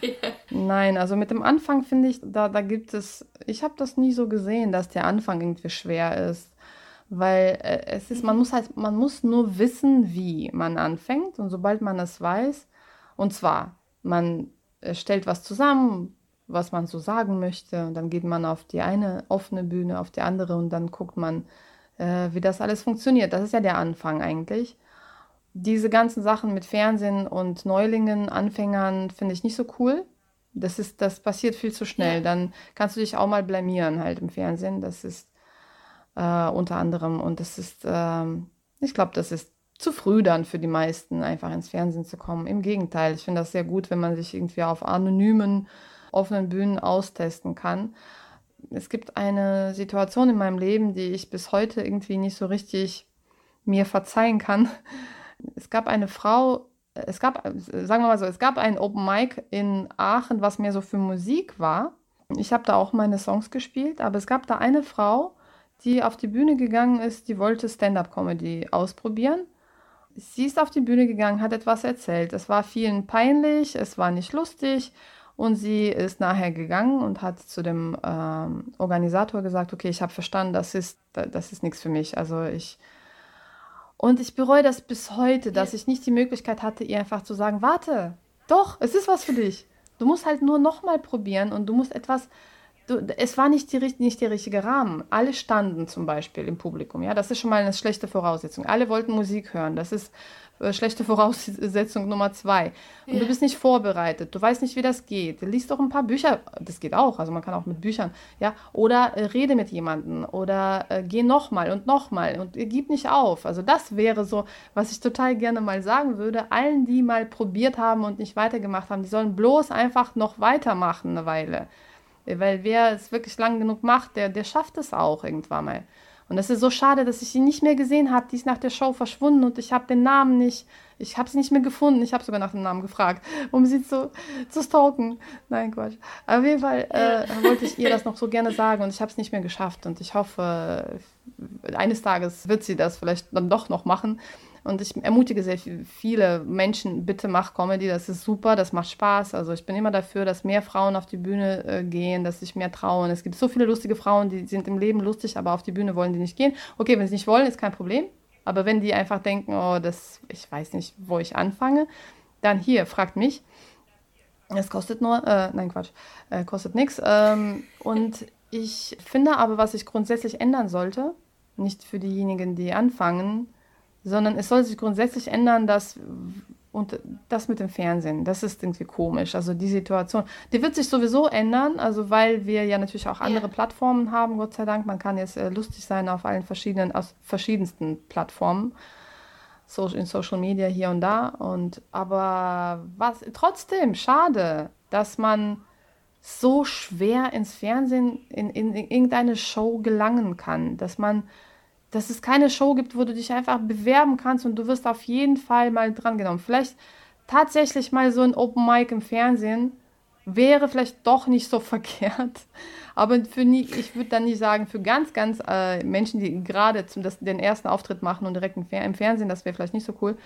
Ja. Nein, also mit dem Anfang finde ich, da, da gibt es, ich habe das nie so gesehen, dass der Anfang irgendwie schwer ist. Weil äh, es ist, man muss halt, man muss nur wissen, wie man anfängt. Und sobald man es weiß, und zwar, man äh, stellt was zusammen, was man so sagen möchte, und dann geht man auf die eine offene Bühne, auf die andere und dann guckt man, äh, wie das alles funktioniert. Das ist ja der Anfang eigentlich. Diese ganzen Sachen mit Fernsehen und Neulingen, Anfängern finde ich nicht so cool. Das ist, das passiert viel zu schnell. Ja. Dann kannst du dich auch mal blamieren halt im Fernsehen. Das ist äh, unter anderem und das ist, äh, ich glaube, das ist zu früh dann für die meisten einfach ins Fernsehen zu kommen. Im Gegenteil, ich finde das sehr gut, wenn man sich irgendwie auf anonymen, offenen Bühnen austesten kann es gibt eine Situation in meinem Leben, die ich bis heute irgendwie nicht so richtig mir verzeihen kann. Es gab eine Frau, es gab, sagen wir mal so, es gab ein Open Mic in Aachen, was mehr so für Musik war. Ich habe da auch meine Songs gespielt, aber es gab da eine Frau, die auf die Bühne gegangen ist, die wollte Stand-up-Comedy ausprobieren. Sie ist auf die Bühne gegangen, hat etwas erzählt. Es war vielen peinlich, es war nicht lustig und sie ist nachher gegangen und hat zu dem ähm, Organisator gesagt, okay, ich habe verstanden, das ist, das ist nichts für mich. Also ich und ich bereue das bis heute, dass ich nicht die Möglichkeit hatte, ihr einfach zu sagen, warte, doch, es ist was für dich. Du musst halt nur nochmal probieren und du musst etwas, du, es war nicht, die, nicht der richtige Rahmen. Alle standen zum Beispiel im Publikum, ja, das ist schon mal eine schlechte Voraussetzung. Alle wollten Musik hören, das ist äh, schlechte (laughs) Voraussetzung Nummer zwei. Und ja. du bist nicht vorbereitet, du weißt nicht, wie das geht. Du liest doch ein paar Bücher, das geht auch, also man kann auch mit Büchern, ja, oder äh, rede mit jemandem oder äh, geh nochmal und nochmal und gib nicht auf. Also das wäre so, was ich total gerne mal sagen würde, allen, die mal probiert haben und nicht weitergemacht haben, die sollen bloß einfach noch weitermachen eine Weile. Weil wer es wirklich lang genug macht, der, der schafft es auch irgendwann mal. Und es ist so schade, dass ich sie nicht mehr gesehen habe. Die ist nach der Show verschwunden und ich habe den Namen nicht, ich habe sie nicht mehr gefunden. Ich habe sogar nach dem Namen gefragt, um sie zu, zu stalken. Nein, Quatsch. auf jeden Fall äh, wollte ich ihr das noch so gerne sagen und ich habe es nicht mehr geschafft. Und ich hoffe, eines Tages wird sie das vielleicht dann doch noch machen. Und ich ermutige sehr viele Menschen, bitte mach Comedy, das ist super, das macht Spaß. Also ich bin immer dafür, dass mehr Frauen auf die Bühne äh, gehen, dass sich mehr trauen. Es gibt so viele lustige Frauen, die sind im Leben lustig, aber auf die Bühne wollen die nicht gehen. Okay, wenn sie nicht wollen, ist kein Problem. Aber wenn die einfach denken, oh, das, ich weiß nicht, wo ich anfange, dann hier, fragt mich. Es kostet nur, äh, nein, Quatsch, äh, kostet nichts. Ähm, und ich finde aber, was sich grundsätzlich ändern sollte, nicht für diejenigen, die anfangen, sondern es soll sich grundsätzlich ändern, dass und das mit dem Fernsehen, das ist irgendwie komisch. Also die Situation, die wird sich sowieso ändern, also weil wir ja natürlich auch andere ja. Plattformen haben, Gott sei Dank. Man kann jetzt äh, lustig sein auf allen verschiedenen, aus verschiedensten Plattformen, so, in Social Media hier und da. Und aber was trotzdem schade, dass man so schwer ins Fernsehen, in, in, in irgendeine Show gelangen kann, dass man dass es keine Show gibt, wo du dich einfach bewerben kannst und du wirst auf jeden Fall mal drangenommen. Vielleicht tatsächlich mal so ein Open Mic im Fernsehen wäre vielleicht doch nicht so (laughs) verkehrt. Aber für nie, ich würde dann nicht sagen, für ganz, ganz äh, Menschen, die gerade den ersten Auftritt machen und direkt im, im Fernsehen, das wäre vielleicht nicht so cool.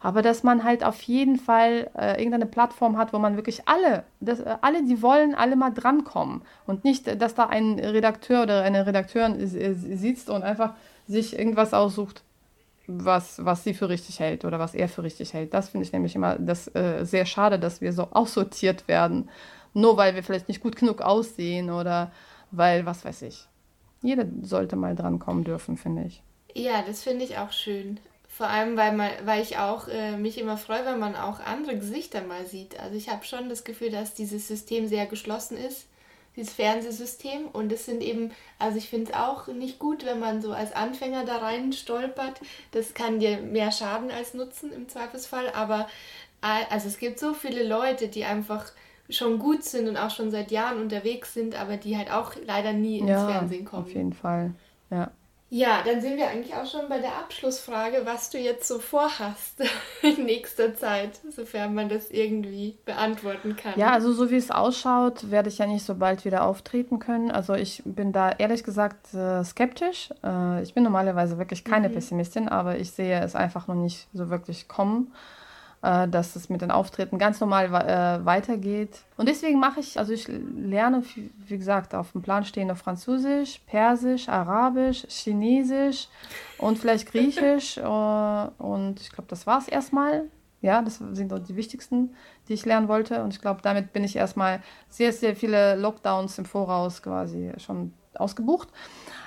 Aber dass man halt auf jeden Fall äh, irgendeine Plattform hat, wo man wirklich alle, das, äh, alle, die wollen, alle mal drankommen. Und nicht, dass da ein Redakteur oder eine Redakteurin sitzt und einfach sich irgendwas aussucht, was, was sie für richtig hält oder was er für richtig hält. Das finde ich nämlich immer das, äh, sehr schade, dass wir so aussortiert werden. Nur weil wir vielleicht nicht gut genug aussehen oder weil, was weiß ich. Jeder sollte mal drankommen dürfen, finde ich. Ja, das finde ich auch schön. Vor allem, weil, man, weil ich auch äh, mich immer freue, wenn man auch andere Gesichter mal sieht. Also ich habe schon das Gefühl, dass dieses System sehr geschlossen ist dieses Fernsehsystem. Und es sind eben, also ich finde es auch nicht gut, wenn man so als Anfänger da rein stolpert. Das kann dir mehr schaden als nutzen im Zweifelsfall. Aber also es gibt so viele Leute, die einfach schon gut sind und auch schon seit Jahren unterwegs sind, aber die halt auch leider nie ins ja, Fernsehen kommen. Auf jeden Fall, ja. Ja, dann sind wir eigentlich auch schon bei der Abschlussfrage, was du jetzt so vorhast (laughs) in nächster Zeit, sofern man das irgendwie beantworten kann. Ja, also so wie es ausschaut, werde ich ja nicht so bald wieder auftreten können. Also ich bin da ehrlich gesagt äh, skeptisch. Äh, ich bin normalerweise wirklich keine mhm. Pessimistin, aber ich sehe es einfach noch nicht so wirklich kommen dass es mit den Auftritten ganz normal äh, weitergeht. Und deswegen mache ich, also ich lerne, wie gesagt, auf dem Plan stehen auf Französisch, Persisch, Arabisch, Chinesisch und vielleicht Griechisch. (laughs) äh, und ich glaube, das war es erstmal. Ja, das sind die wichtigsten, die ich lernen wollte. Und ich glaube, damit bin ich erstmal sehr, sehr viele Lockdowns im Voraus quasi schon ausgebucht.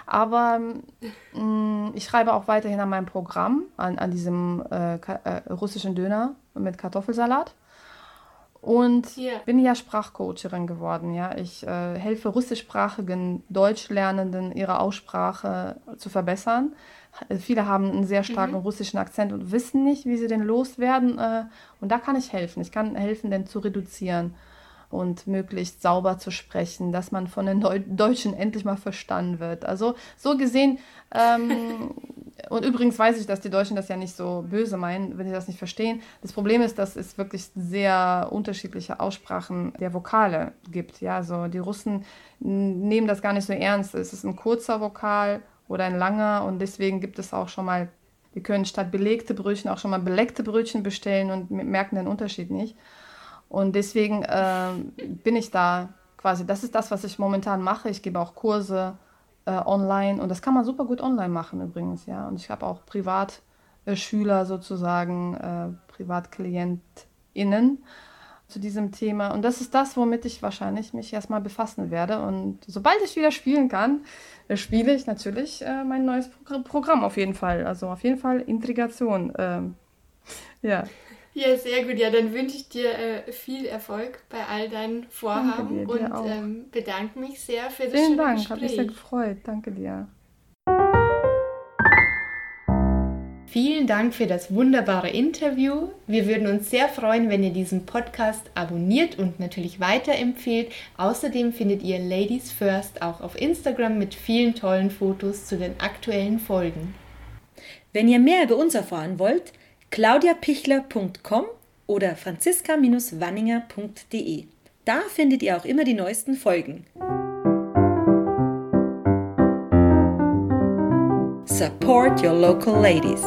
Aber mh, mm, ich schreibe auch weiterhin an meinem Programm, an, an diesem äh, äh, russischen Döner mit Kartoffelsalat. Und yeah. bin ja Sprachcoacherin geworden. Ja, ich äh, helfe russischsprachigen Deutschlernenden, ihre Aussprache zu verbessern. Viele haben einen sehr starken mhm. russischen Akzent und wissen nicht, wie sie den loswerden. Äh, und da kann ich helfen. Ich kann helfen, den zu reduzieren und möglichst sauber zu sprechen, dass man von den Deutschen endlich mal verstanden wird. Also so gesehen, ähm, (laughs) und übrigens weiß ich, dass die Deutschen das ja nicht so böse meinen, wenn sie das nicht verstehen. Das Problem ist, dass es wirklich sehr unterschiedliche Aussprachen der Vokale gibt. Ja, also die Russen nehmen das gar nicht so ernst. Es ist ein kurzer Vokal oder ein langer und deswegen gibt es auch schon mal, wir können statt belegte Brötchen auch schon mal beleckte Brötchen bestellen und merken den Unterschied nicht. Und deswegen äh, bin ich da quasi, das ist das, was ich momentan mache. Ich gebe auch Kurse äh, online und das kann man super gut online machen übrigens, ja. Und ich habe auch Privatschüler äh, sozusagen, äh, PrivatklientInnen zu diesem Thema. Und das ist das, womit ich wahrscheinlich mich erstmal befassen werde. Und sobald ich wieder spielen kann, äh, spiele ich natürlich äh, mein neues Programm auf jeden Fall. Also auf jeden Fall Intrigation. Ähm, ja. Ja, sehr gut. Ja, dann wünsche ich dir äh, viel Erfolg bei all deinen Vorhaben dir, und ähm, bedanke mich sehr für das Vielen Dank, habe mich sehr gefreut. Danke dir. Vielen Dank für das wunderbare Interview. Wir würden uns sehr freuen, wenn ihr diesen Podcast abonniert und natürlich weiterempfehlt. Außerdem findet ihr Ladies First auch auf Instagram mit vielen tollen Fotos zu den aktuellen Folgen. Wenn ihr mehr über uns erfahren wollt, claudiapichler.com oder franziska-wanninger.de. Da findet ihr auch immer die neuesten Folgen. Support your local ladies.